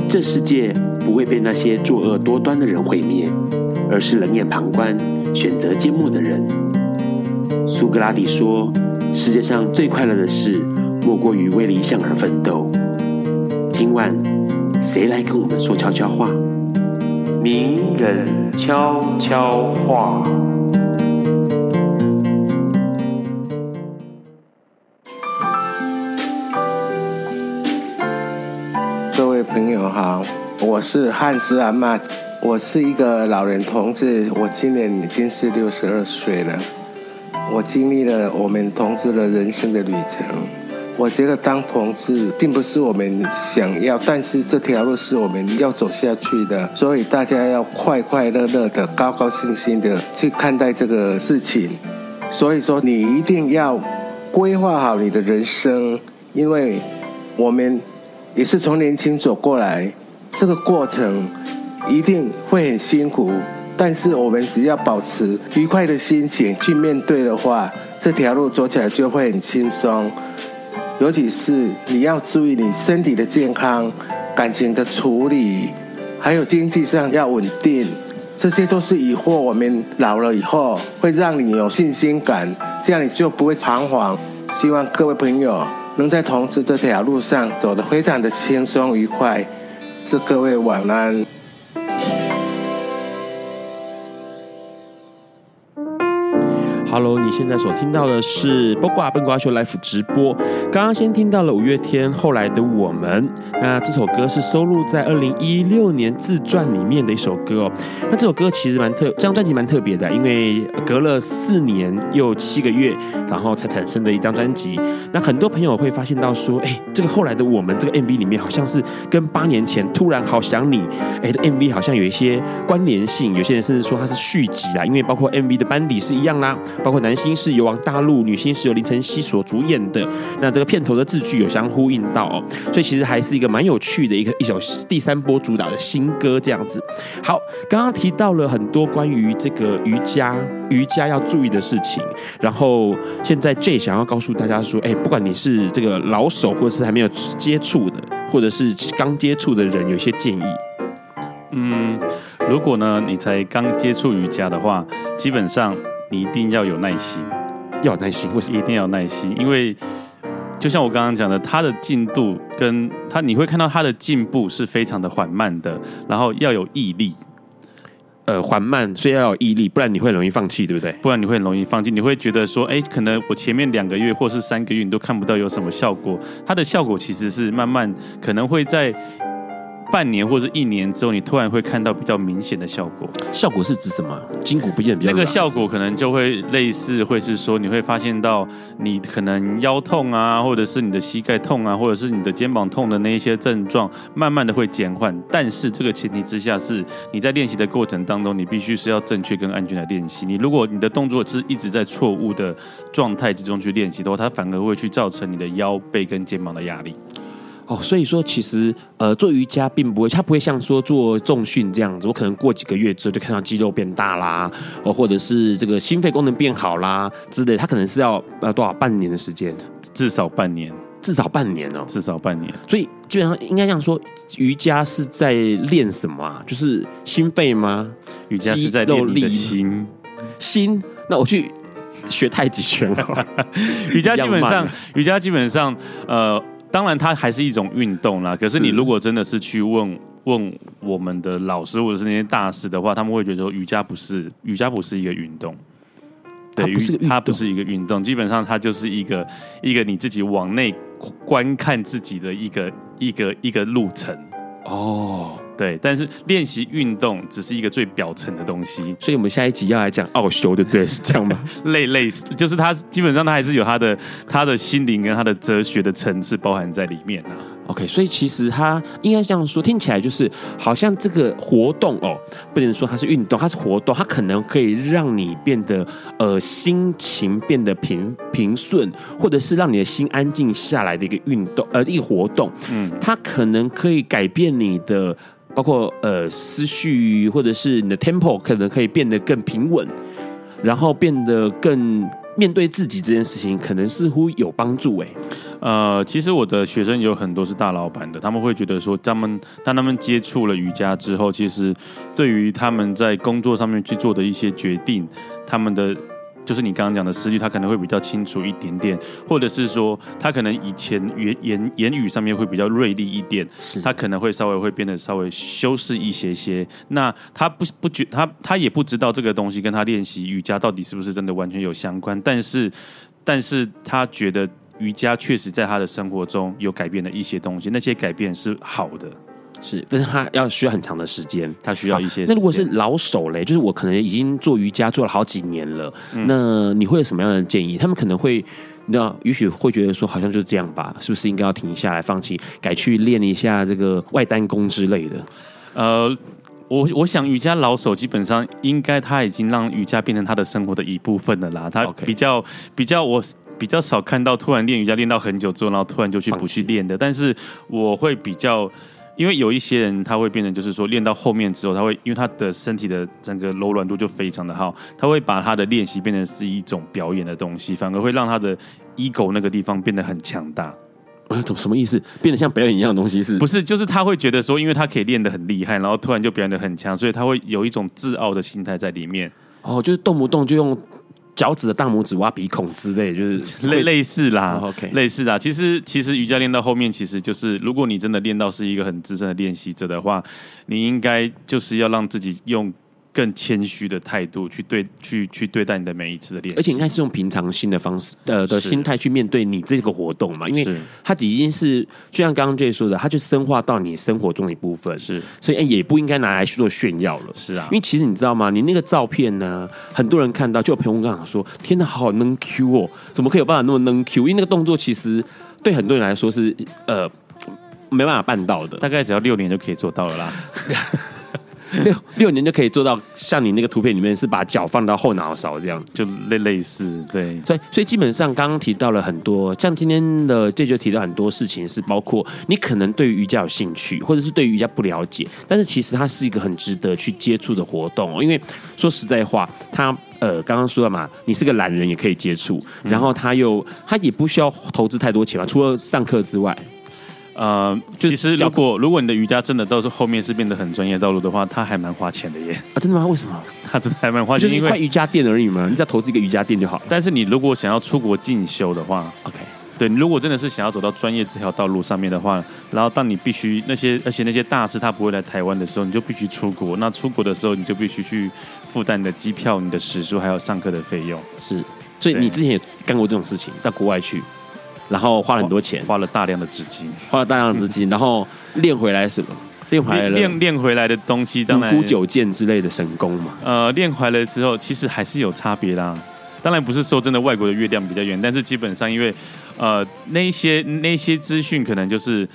Speaker 2: 这世界不会被那些作恶多端的人毁灭，而是冷眼旁观、选择缄默的人。”苏格拉底说：“世界上最快乐的事，莫过于为理想而奋斗。”今晚，谁来跟我们说悄悄话？名人悄悄话。
Speaker 4: 各位朋友好，我是汉斯阿玛，我是一个老人同志，我今年已经是六十二岁了。我经历了我们同志的人生的旅程。我觉得当同志并不是我们想要，但是这条路是我们要走下去的，所以大家要快快乐乐的、高高兴兴的去看待这个事情。所以说，你一定要规划好你的人生，因为我们也是从年轻走过来，这个过程一定会很辛苦，但是我们只要保持愉快的心情去面对的话，这条路走起来就会很轻松。尤其是你要注意你身体的健康、感情的处理，还有经济上要稳定，这些都是以后我们老了以后会让你有信心感，这样你就不会彷徨。希望各位朋友能在同志这条路上走得非常的轻松愉快。祝各位晚安。
Speaker 1: 你现在所听到的是《八卦笨瓜秀》Live 直播。刚刚先听到了五月天后来的我们，那这首歌是收录在二零一六年自传里面的一首歌哦。那这首歌其实蛮特，这张专辑蛮特别的，因为隔了四年又七个月，然后才产生的一张专辑。那很多朋友会发现到说，哎，这个后来的我们这个 MV 里面好像是跟八年前突然好想你，哎，这 MV 好像有一些关联性。有些人甚至说它是续集啦，因为包括 MV 的班底是一样啦。包括男星是由王大陆，女星是由林晨曦所主演的。那这个片头的字句有相呼应到哦，所以其实还是一个蛮有趣的一个一首第三波主打的新歌这样子。好，刚刚提到了很多关于这个瑜伽瑜伽要注意的事情，然后现在 J 想要告诉大家说，哎，不管你是这个老手，或者是还没有接触的，或者是刚接触的人，有些建议。
Speaker 3: 嗯，如果呢你才刚接触瑜伽的话，基本上。你一定要有耐心，
Speaker 1: 要有耐心。为什么
Speaker 3: 一定要有耐心？因为就像我刚刚讲的，他的进度跟他，你会看到他的进步是非常的缓慢的，然后要有毅力。
Speaker 1: 呃，缓慢，所以要有毅力，不然你会容易放弃，对不对？
Speaker 3: 不然你会很容易放弃，你会觉得说，哎，可能我前面两个月或是三个月你都看不到有什么效果，它的效果其实是慢慢，可能会在半年或者一年之后，你突然会看到比较明显的效果。
Speaker 1: 效果是指什么？筋骨不见比较软。
Speaker 3: 那个效果可能就会类似，会是说你会发现到你可能腰痛啊，或者是你的膝盖痛啊，或者是你的肩膀痛的那一些症状，慢慢的会减缓。但是这个前提之下是你在练习的过程当中，你必须是要正确跟安全的练习。你如果你的动作是一直在错误的状态之中去练习的话，它反而会去造成你的腰背跟肩膀的压力。
Speaker 1: 哦，所以说其实呃做瑜伽并不会，它不会像说做重训这样子，我可能过几个月之后就看到肌肉变大啦，哦，或者是这个心肺功能变好啦之类，它可能是要呃多少半年的时间，
Speaker 3: 至少半年，
Speaker 1: 至少半年哦，
Speaker 3: 至少半年。
Speaker 1: 所以基本上应该这样说，瑜伽是在练什么啊？就是心肺吗？
Speaker 3: 瑜伽是在练你的心
Speaker 1: 心。那我去学太极拳了。
Speaker 3: 瑜伽基本上，瑜伽基本上呃。当然，它还是一种运动啦。可是，你如果真的是去问问我们的老师或者是那些大师的话，他们会觉得说瑜伽不是瑜伽不是一个运动，对，它不是，它不是一个运动。基本上，它就是一个一个你自己往内观看自己的一个一个一个路程哦。对，但是练习运动只是一个最表层的东西，
Speaker 1: 所以我们下一集要来讲奥修，对不对？是这样吗？
Speaker 3: 类类似，就是他基本上他还是有他的他的心灵跟他的哲学的层次包含在里面啊。
Speaker 1: OK，所以其实它应该这样说，听起来就是好像这个活动哦，不能说它是运动，它是活动，它可能可以让你变得呃心情变得平平顺，或者是让你的心安静下来的一个运动呃一个活动，嗯，它可能可以改变你的。包括呃思绪，或者是你的 tempo 可能可以变得更平稳，然后变得更面对自己这件事情，可能似乎有帮助哎。
Speaker 3: 呃，其实我的学生有很多是大老板的，他们会觉得说，他们当他们接触了瑜伽之后，其实对于他们在工作上面去做的一些决定，他们的。就是你刚刚讲的思虑，他可能会比较清楚一点点，或者是说他可能以前言言言语上面会比较锐利一点，是他可能会稍微会变得稍微修饰一些些。那他不不觉他他也不知道这个东西跟他练习瑜伽到底是不是真的完全有相关，但是但是他觉得瑜伽确实在他的生活中有改变的一些东西，那些改变是好的。
Speaker 1: 是，但是他要需要很长的时间，
Speaker 3: 他需要一些。
Speaker 1: 那如果是老手嘞，就是我可能已经做瑜伽做了好几年了，嗯、那你会有什么样的建议？他们可能会，那也许会觉得说，好像就是这样吧，是不是应该要停下来放弃，改去练一下这个外单功之类的？
Speaker 3: 呃，我我想瑜伽老手基本上应该他已经让瑜伽变成他的生活的一部分了啦。他比较.比较我比较少看到突然练瑜伽练到很久之后，然后突然就去不去练的。但是我会比较。因为有一些人他会变成，就是说练到后面之后，他会因为他的身体的整个柔软度就非常的好，他会把他的练习变成是一种表演的东西，反而会让他的 ego 那个地方变得很强大。
Speaker 1: 呃，什么意思？变得像表演一样的东西是？
Speaker 3: 不是，就是他会觉得说，因为他可以练得很厉害，然后突然就表演得很强，所以他会有一种自傲的心态在里面。
Speaker 1: 哦，就是动不动就用。脚趾的大拇指挖鼻孔之类，就是
Speaker 3: 类类似啦、
Speaker 1: 哦，OK，
Speaker 3: 类似啦。其实其实瑜伽练到后面，其实就是如果你真的练到是一个很资深的练习者的话，你应该就是要让自己用。更谦虚的态度去对去去对待你的每一次的练习，
Speaker 1: 而且应该是用平常心的方式呃的心态去面对你这个活动嘛，因为它已经是就像刚刚 Jay 说的，它就深化到你生活中的一部分，
Speaker 3: 是，
Speaker 1: 所以也不应该拿来去做炫耀了，
Speaker 3: 是啊，
Speaker 1: 因为其实你知道吗？你那个照片呢，很多人看到，就有朋友跟我说：“天哪，好好能 Q 哦，怎么可以有办法那么能 Q？” 因为那个动作其实对很多人来说是呃没办法办到的，
Speaker 3: 大概只要六年就可以做到了啦。
Speaker 1: 六六年就可以做到像你那个图片里面是把脚放到后脑勺这样，
Speaker 3: 就类类似对，
Speaker 1: 所以所以基本上刚刚提到了很多，像今天的这就提到很多事情是包括你可能对瑜伽有兴趣，或者是对瑜伽不了解，但是其实它是一个很值得去接触的活动，因为说实在话，它呃刚刚说了嘛，你是个懒人也可以接触，然后他又他也不需要投资太多钱嘛，除了上课之外。
Speaker 3: 呃，其实如果如果你的瑜伽真的到时候后面是变得很专业道路的话，它还蛮花钱的耶。
Speaker 1: 啊，真的吗？为什么？
Speaker 3: 它真的还蛮花钱，
Speaker 1: 就是一块瑜伽垫而已嘛。你只要投资一个瑜伽垫就好。
Speaker 3: 但是你如果想要出国进修的话
Speaker 1: ，OK，
Speaker 3: 对，你如果真的是想要走到专业这条道路上面的话，然后当你必须那些而且那些大师他不会来台湾的时候，你就必须出国。那出国的时候，你就必须去负担你的机票、你的食宿还有上课的费用。
Speaker 1: 是，所以你之前也干过这种事情，到国外去。然后花了很多钱，
Speaker 3: 花了大量的资金，
Speaker 1: 花了大量的资金，然后练回来什么？练回来了，
Speaker 3: 练练回来的东西，当然
Speaker 1: 独孤九剑之类的神功嘛。
Speaker 3: 呃，练回来了之后，其实还是有差别啦。当然不是说真的外国的月亮比较圆，但是基本上因为呃那些那些资讯可能就是。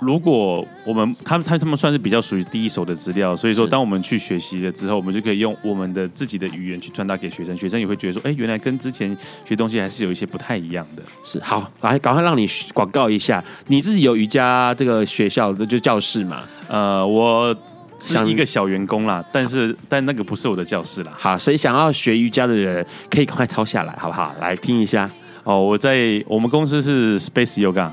Speaker 3: 如果我们他他他们算是比较属于第一手的资料，所以说当我们去学习了之后，我们就可以用我们的自己的语言去传达给学生，学生也会觉得说，哎，原来跟之前学东西还是有一些不太一样的。
Speaker 1: 是，好，来赶快让你广告一下，你自己有瑜伽这个学校的就教室嘛？
Speaker 3: 呃，我是一个小员工啦，但是但那个不是我的教室啦。
Speaker 1: 好，所以想要学瑜伽的人可以赶快抄下来，好不好？来听一下。
Speaker 3: 哦，我在我们公司是 Space Yoga。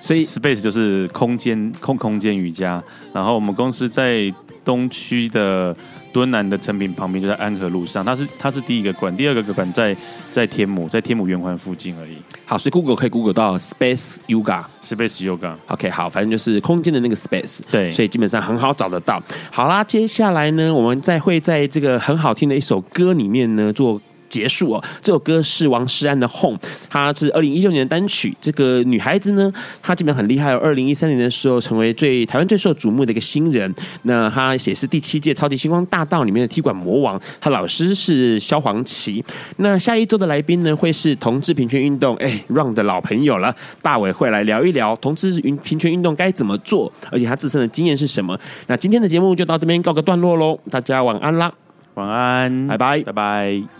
Speaker 3: 所以 Space 就是空间空空间瑜伽，然后我们公司在东区的敦南的成品旁边，就在安和路上。它是它是第一个馆，第二个馆在在天母，在天母圆环附近而已。
Speaker 1: 好，所以 Google 可以 Google 到 Space Yoga，Space
Speaker 3: Yoga。
Speaker 1: OK，好，反正就是空间的那个 Space。
Speaker 3: 对，
Speaker 1: 所以基本上很好找得到。好啦，接下来呢，我们再会在这个很好听的一首歌里面呢做。结束哦，这首歌是王诗安的《Home》，它是二零一六年的单曲。这个女孩子呢，她基本上很厉害。哦二零一三年的时候，成为最台湾最受瞩目的一个新人。那她也是第七届超级星光大道里面的踢馆魔王。她老师是萧煌奇。那下一周的来宾呢，会是同志平权运动哎 Run 的老朋友了，大伟会来聊一聊同志云平权运动该怎么做，而且他自身的经验是什么。那今天的节目就到这边告个段落喽，大家晚安啦，
Speaker 3: 晚安，
Speaker 1: 拜拜，
Speaker 3: 拜拜。